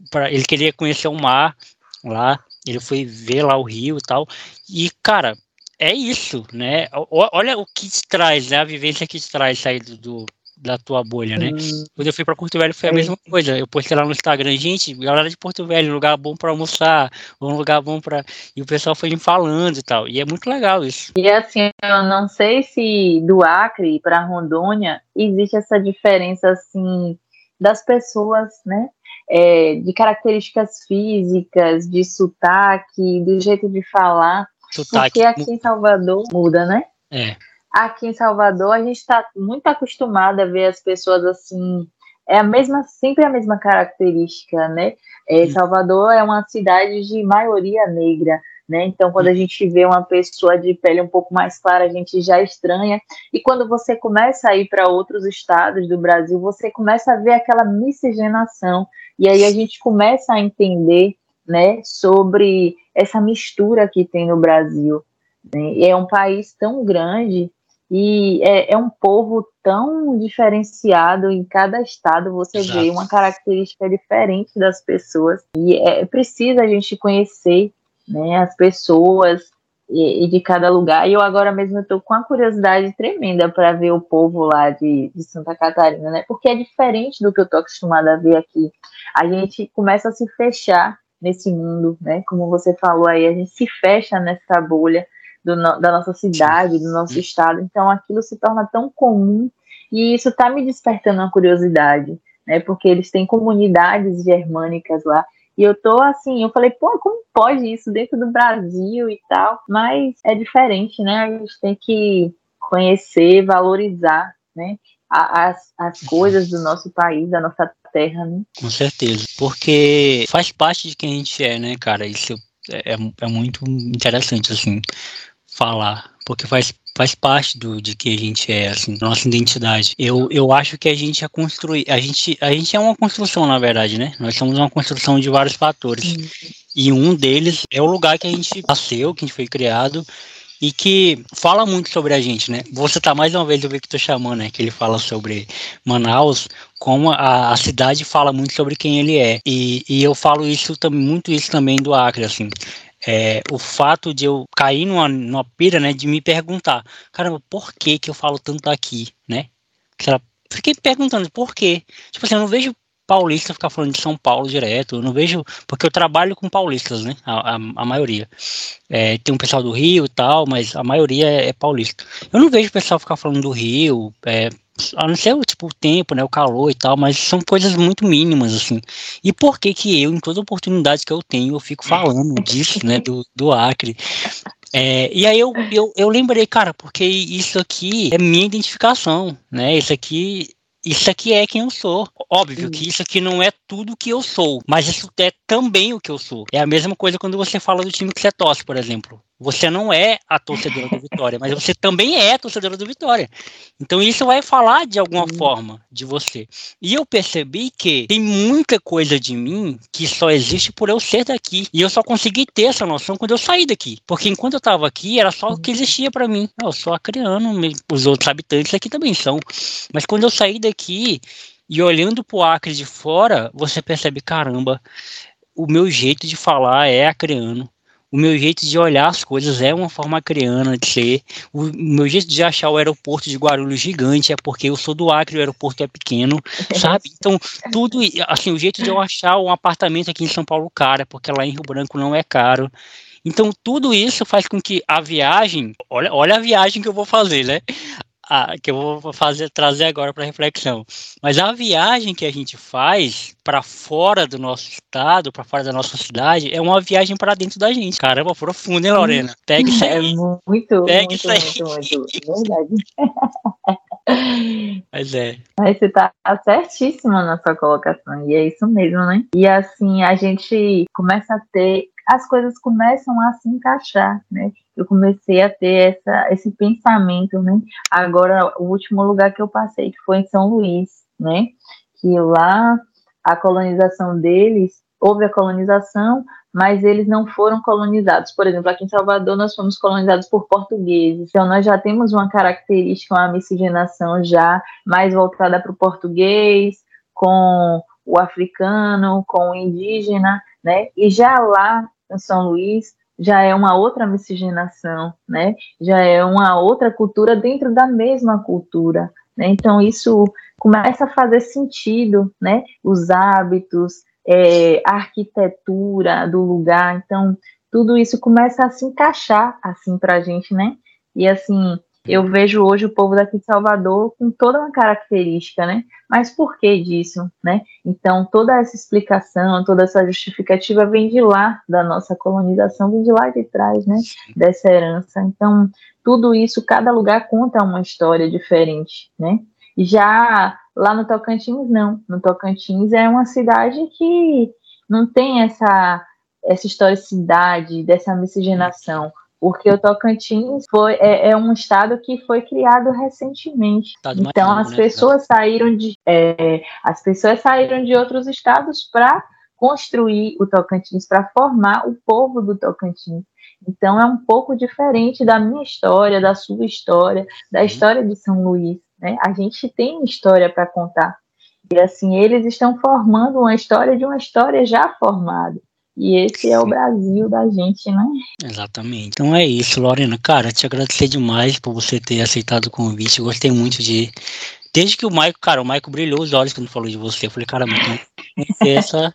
Pra, ele queria conhecer o mar lá. Ele foi ver lá o rio e tal. E, cara, é isso, né? Olha o que te traz, né? A vivência que te traz sair do, do da tua bolha, né? Uhum. Quando eu fui para Porto Velho foi a mesma coisa. Eu postei lá no Instagram, gente, galera de Porto Velho, lugar bom para almoçar, um lugar bom para e o pessoal foi me falando e tal. E é muito legal isso. E assim, eu não sei se do Acre para Rondônia existe essa diferença assim das pessoas, né? É, de características físicas, de sotaque, do jeito de falar. Sotaque. Porque aqui em Salvador muda, né? É aqui em Salvador a gente está muito acostumado a ver as pessoas assim é a mesma sempre a mesma característica né? É, Salvador é uma cidade de maioria negra né? Então quando a gente vê uma pessoa de pele um pouco mais clara a gente já estranha. E quando você começa a ir para outros estados do Brasil você começa a ver aquela miscigenação. E aí a gente começa a entender né sobre essa mistura que tem no Brasil né? é um país tão grande e é, é, um povo tão diferenciado em cada estado, você Exato. vê uma característica diferente das pessoas. E é preciso a gente conhecer né, as pessoas e, e de cada lugar. E eu agora mesmo estou com uma curiosidade tremenda para ver o povo lá de, de Santa Catarina, né? Porque é diferente do que eu estou acostumada a ver aqui. A gente começa a se fechar nesse mundo, né? Como você falou aí, a gente se fecha nessa bolha do, da nossa cidade, do nosso estado. Então aquilo se torna tão comum e isso está me despertando uma curiosidade, né? Porque eles têm comunidades germânicas lá. E eu tô assim, eu falei, pô, como pode isso dentro do Brasil e tal? Mas é diferente, né? A gente tem que conhecer, valorizar, né? As, as coisas do nosso país, da nossa terra, né? Com certeza. Porque faz parte de quem a gente é, né, cara? Isso é, é, é muito interessante, assim falar, porque faz, faz parte do, de que a gente é, assim, nossa identidade. Eu, eu acho que a gente é construir, a gente, a gente é uma construção, na verdade, né? Nós somos uma construção de vários fatores. Sim. E um deles é o lugar que a gente nasceu, que a gente foi criado, e que fala muito sobre a gente, né? Você tá mais uma vez eu vi que tô chamando, né? Que ele fala sobre Manaus, como a, a cidade fala muito sobre quem ele é. E, e eu falo isso também, muito isso também do Acre, assim é, o fato de eu cair numa, numa pira, né, de me perguntar, caramba, por que que eu falo tanto aqui, né? Fiquei perguntando por quê. Tipo assim, eu não vejo paulista ficar falando de São Paulo direto, eu não vejo, porque eu trabalho com paulistas, né, a, a, a maioria. É, tem um pessoal do Rio e tal, mas a maioria é, é paulista. Eu não vejo o pessoal ficar falando do Rio, é, a não ser o tipo o tempo, né, o calor e tal, mas são coisas muito mínimas assim. E por que que eu, em toda oportunidade que eu tenho, eu fico falando disso, né, do, do Acre? É, e aí eu, eu, eu lembrei, cara, porque isso aqui é minha identificação, né? Isso aqui isso aqui é quem eu sou. Óbvio que isso aqui não é tudo que eu sou, mas isso é também o que eu sou. É a mesma coisa quando você fala do time que você torce, por exemplo. Você não é a torcedora do Vitória, mas você também é a torcedora do Vitória. Então isso vai falar de alguma forma de você. E eu percebi que tem muita coisa de mim que só existe por eu ser daqui. E eu só consegui ter essa noção quando eu saí daqui. Porque enquanto eu estava aqui, era só o que existia para mim. Eu sou acriano, os outros habitantes aqui também são. Mas quando eu saí daqui e olhando pro Acre de fora, você percebe, caramba, o meu jeito de falar é acriano o meu jeito de olhar as coisas é uma forma criana de ser. O meu jeito de achar o aeroporto de Guarulhos gigante é porque eu sou do Acre o aeroporto é pequeno, sabe? Então, tudo, assim, o jeito de eu achar um apartamento aqui em São Paulo caro é porque lá em Rio Branco não é caro. Então, tudo isso faz com que a viagem, olha, olha a viagem que eu vou fazer, né? A, que eu vou fazer trazer agora para reflexão. Mas a viagem que a gente faz para fora do nosso estado, para fora da nossa cidade, é uma viagem para dentro da gente. Caramba, profundo, hein, Lorena? Pega isso aí. É muito, Pega muito, isso aí. muito, muito. Verdade. Mas é. Mas você tá certíssima na sua colocação, e é isso mesmo, né? E assim, a gente começa a ter as coisas começam a se encaixar, né? Eu comecei a ter essa, esse pensamento, né? Agora, o último lugar que eu passei, que foi em São Luís, né? Que lá a colonização deles, houve a colonização, mas eles não foram colonizados. Por exemplo, aqui em Salvador nós fomos colonizados por portugueses, então nós já temos uma característica, uma miscigenação já mais voltada para o português, com o africano, com o indígena, né? E já lá em São Luís já é uma outra miscigenação, né? Já é uma outra cultura dentro da mesma cultura. Né? Então, isso começa a fazer sentido, né? Os hábitos, é, a arquitetura do lugar. Então, tudo isso começa a se encaixar assim para a gente, né? E assim, eu vejo hoje o povo daqui de Salvador com toda uma característica, né? Mas por que disso, né? Então, toda essa explicação, toda essa justificativa vem de lá, da nossa colonização, vem de lá de trás, né? Dessa herança. Então, tudo isso, cada lugar conta uma história diferente, né? Já lá no Tocantins, não. No Tocantins é uma cidade que não tem essa, essa historicidade, dessa miscigenação porque o Tocantins foi, é, é, um estado que foi criado recentemente. então as né? pessoas saíram de é, as pessoas saíram de outros estados para construir o Tocantins, para formar o povo do Tocantins. Então é um pouco diferente da minha história, da sua história, da história de São Luís. Né? A gente tem história para contar. E assim, eles estão formando uma história de uma história já formada. E esse é o Brasil da gente, né? Exatamente. Então é isso, Lorena. Cara, te agradecer demais por você ter aceitado o convite. Eu gostei muito de. Desde que o Maico, cara, o Maico brilhou os olhos quando falou de você. Eu falei, cara, tem essa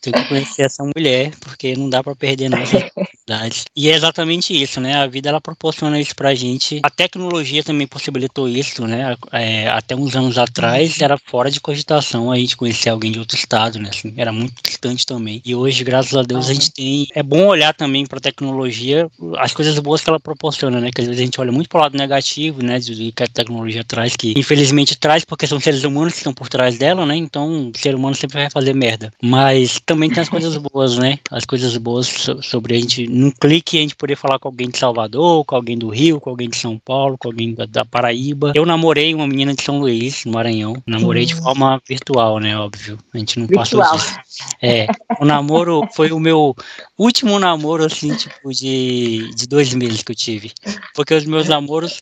tem que conhecer essa mulher, porque não dá para perder nossas oportunidades. E é exatamente isso, né? A vida ela proporciona isso pra gente. A tecnologia também possibilitou isso, né? É, até uns anos atrás era fora de cogitação a gente conhecer alguém de outro estado, né? Assim, era muito distante também. E hoje, graças a Deus, a gente tem. É bom olhar também pra tecnologia, as coisas boas que ela proporciona, né? Que às vezes a gente olha muito pro lado negativo, né? De que a tecnologia traz, que infelizmente traz, porque são seres humanos que estão por trás dela, né? Então, o ser humano sempre vai fazer merda. Mas também tem as coisas boas, né? As coisas boas sobre a gente, num clique, a gente poder falar com alguém de Salvador, com alguém do Rio, com alguém de São Paulo, com alguém da, da Paraíba. Eu namorei uma menina de São Luís, no Maranhão. Namorei de forma virtual, né? Óbvio. A gente não virtual. passou disso. É. O namoro foi o meu último namoro, assim, tipo, de, de dois meses que eu tive. Porque os meus namoros,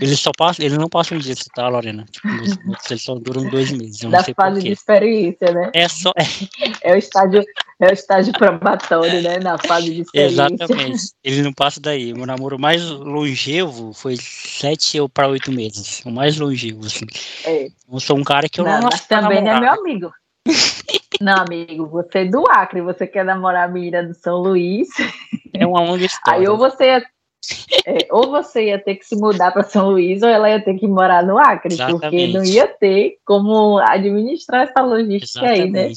eles só passam, eles não passam disso, tá, Lorena? Tipo, eles só duram dois meses. Eu da fase de experiência, né? É só. É, é o estágio, é o estágio probatório, né? Na fase de experiência. Exatamente. Ele não passa daí. Meu namoro mais longevo foi sete ou para oito meses. O mais longevo, assim. É. Eu sou um cara que eu não, não Mas também é meu amigo. Não, amigo, você é do Acre, você quer namorar a menina do São Luís. É uma longa história. Aí ou você ia, é, ou você ia ter que se mudar para São Luís ou ela ia ter que morar no Acre, Exatamente. porque não ia ter como administrar essa logística Exatamente. aí, né?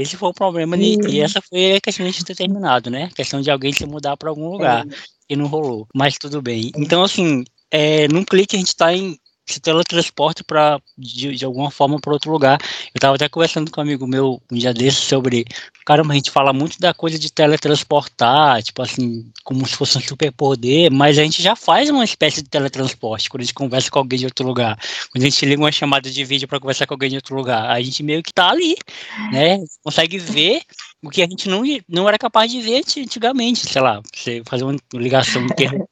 Esse foi o problema de, e essa foi a questão de ter terminado, né? A questão de alguém se mudar para algum lugar. É. E não rolou. Mas tudo bem. Então, assim, é, num clique a gente está em se teletransporte para de, de, alguma forma para outro lugar. Eu estava até conversando com um amigo meu um dia desses sobre, caramba, a gente fala muito da coisa de teletransportar, tipo assim, como se fosse um superpoder, mas a gente já faz uma espécie de teletransporte quando a gente conversa com alguém de outro lugar. Quando a gente liga uma chamada de vídeo para conversar com alguém de outro lugar, a gente meio que tá ali, né? Consegue ver o que a gente não, não era capaz de ver antigamente, sei lá, você fazer uma ligação interna,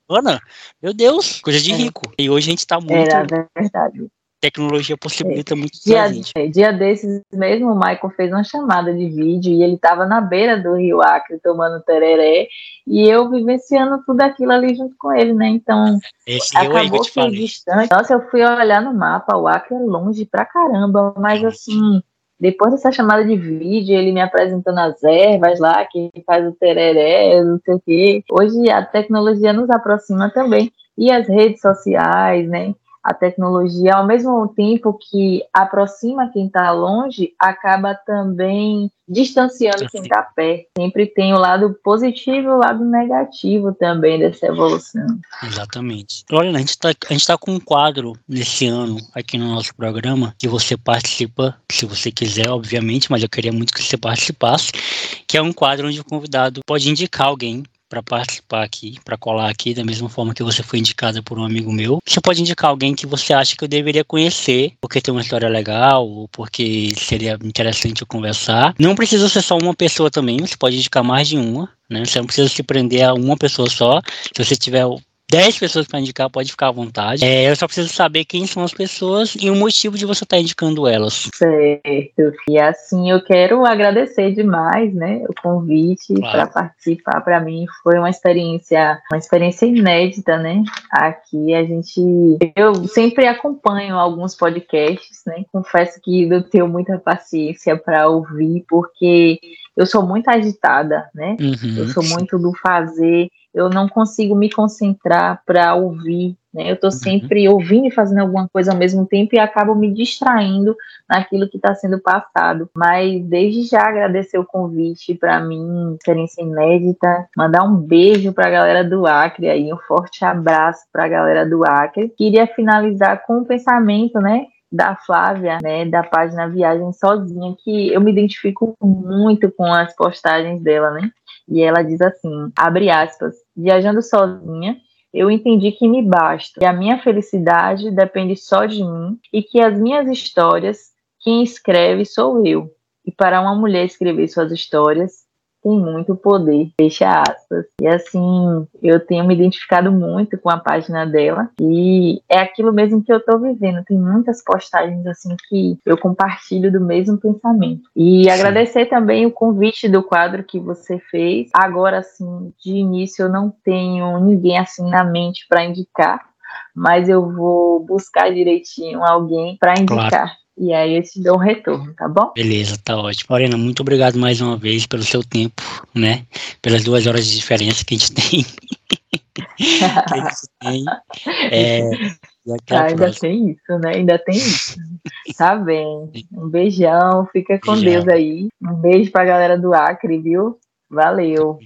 meu Deus, coisa de é. rico. E hoje a gente está muito. Era verdade. Tecnologia possibilita é. muito dia, dia desses mesmo, o Michael fez uma chamada de vídeo e ele estava na beira do Rio Acre tomando tereré e eu vivenciando tudo aquilo ali junto com ele, né? Então, Esse acabou que distante. Nossa, eu fui olhar no mapa, o Acre é longe pra caramba, mas assim depois dessa chamada de vídeo, ele me apresentando as ervas lá, que faz o tereré, não sei o quê. Hoje a tecnologia nos aproxima também. E as redes sociais, né? a tecnologia, ao mesmo tempo que aproxima quem está longe, acaba também distanciando quem está perto. Sempre tem o lado positivo e o lado negativo também dessa evolução. Exatamente. Olha, a gente está tá com um quadro nesse ano aqui no nosso programa que você participa, se você quiser, obviamente, mas eu queria muito que você participasse, que é um quadro onde o convidado pode indicar alguém para participar aqui, para colar aqui, da mesma forma que você foi indicada por um amigo meu. Você pode indicar alguém que você acha que eu deveria conhecer, porque tem uma história legal, ou porque seria interessante eu conversar. Não precisa ser só uma pessoa também, você pode indicar mais de uma, né? Você não precisa se prender a uma pessoa só. Se você tiver 10 pessoas para indicar, pode ficar à vontade. É, eu só preciso saber quem são as pessoas e o motivo de você estar tá indicando elas. Certo. E assim, eu quero agradecer demais, né, o convite claro. para participar. Para mim foi uma experiência, uma experiência inédita, né? Aqui a gente, eu sempre acompanho alguns podcasts, né? Confesso que eu tenho muita paciência para ouvir, porque eu sou muito agitada, né? Uhum. Eu sou muito do fazer, eu não consigo me concentrar para ouvir, né? Eu estou uhum. sempre ouvindo e fazendo alguma coisa ao mesmo tempo e acabo me distraindo naquilo que está sendo passado. Mas desde já agradecer o convite para mim, experiência inédita, mandar um beijo para a galera do Acre aí, um forte abraço para a galera do Acre. Queria finalizar com um pensamento, né? da Flávia, né, da página Viagem Sozinha, que eu me identifico muito com as postagens dela, né? E ela diz assim, abre aspas, viajando sozinha, eu entendi que me basta, que a minha felicidade depende só de mim e que as minhas histórias, quem escreve sou eu. E para uma mulher escrever suas histórias, tem muito poder, fecha aspas. E assim, eu tenho me identificado muito com a página dela e é aquilo mesmo que eu tô vivendo. Tem muitas postagens assim que eu compartilho do mesmo pensamento. E Sim. agradecer também o convite do quadro que você fez. Agora assim, de início eu não tenho ninguém assim na mente para indicar, mas eu vou buscar direitinho alguém para indicar. Claro. E aí eu te dou um retorno, tá bom? Beleza, tá ótimo. Marina, muito obrigado mais uma vez pelo seu tempo, né? Pelas duas horas de diferença que a gente tem. que a gente tem. É, ah, ainda tem isso, né? Ainda tem isso. Tá bem. Um beijão, fica com beijão. Deus aí. Um beijo pra galera do Acre, viu? Valeu.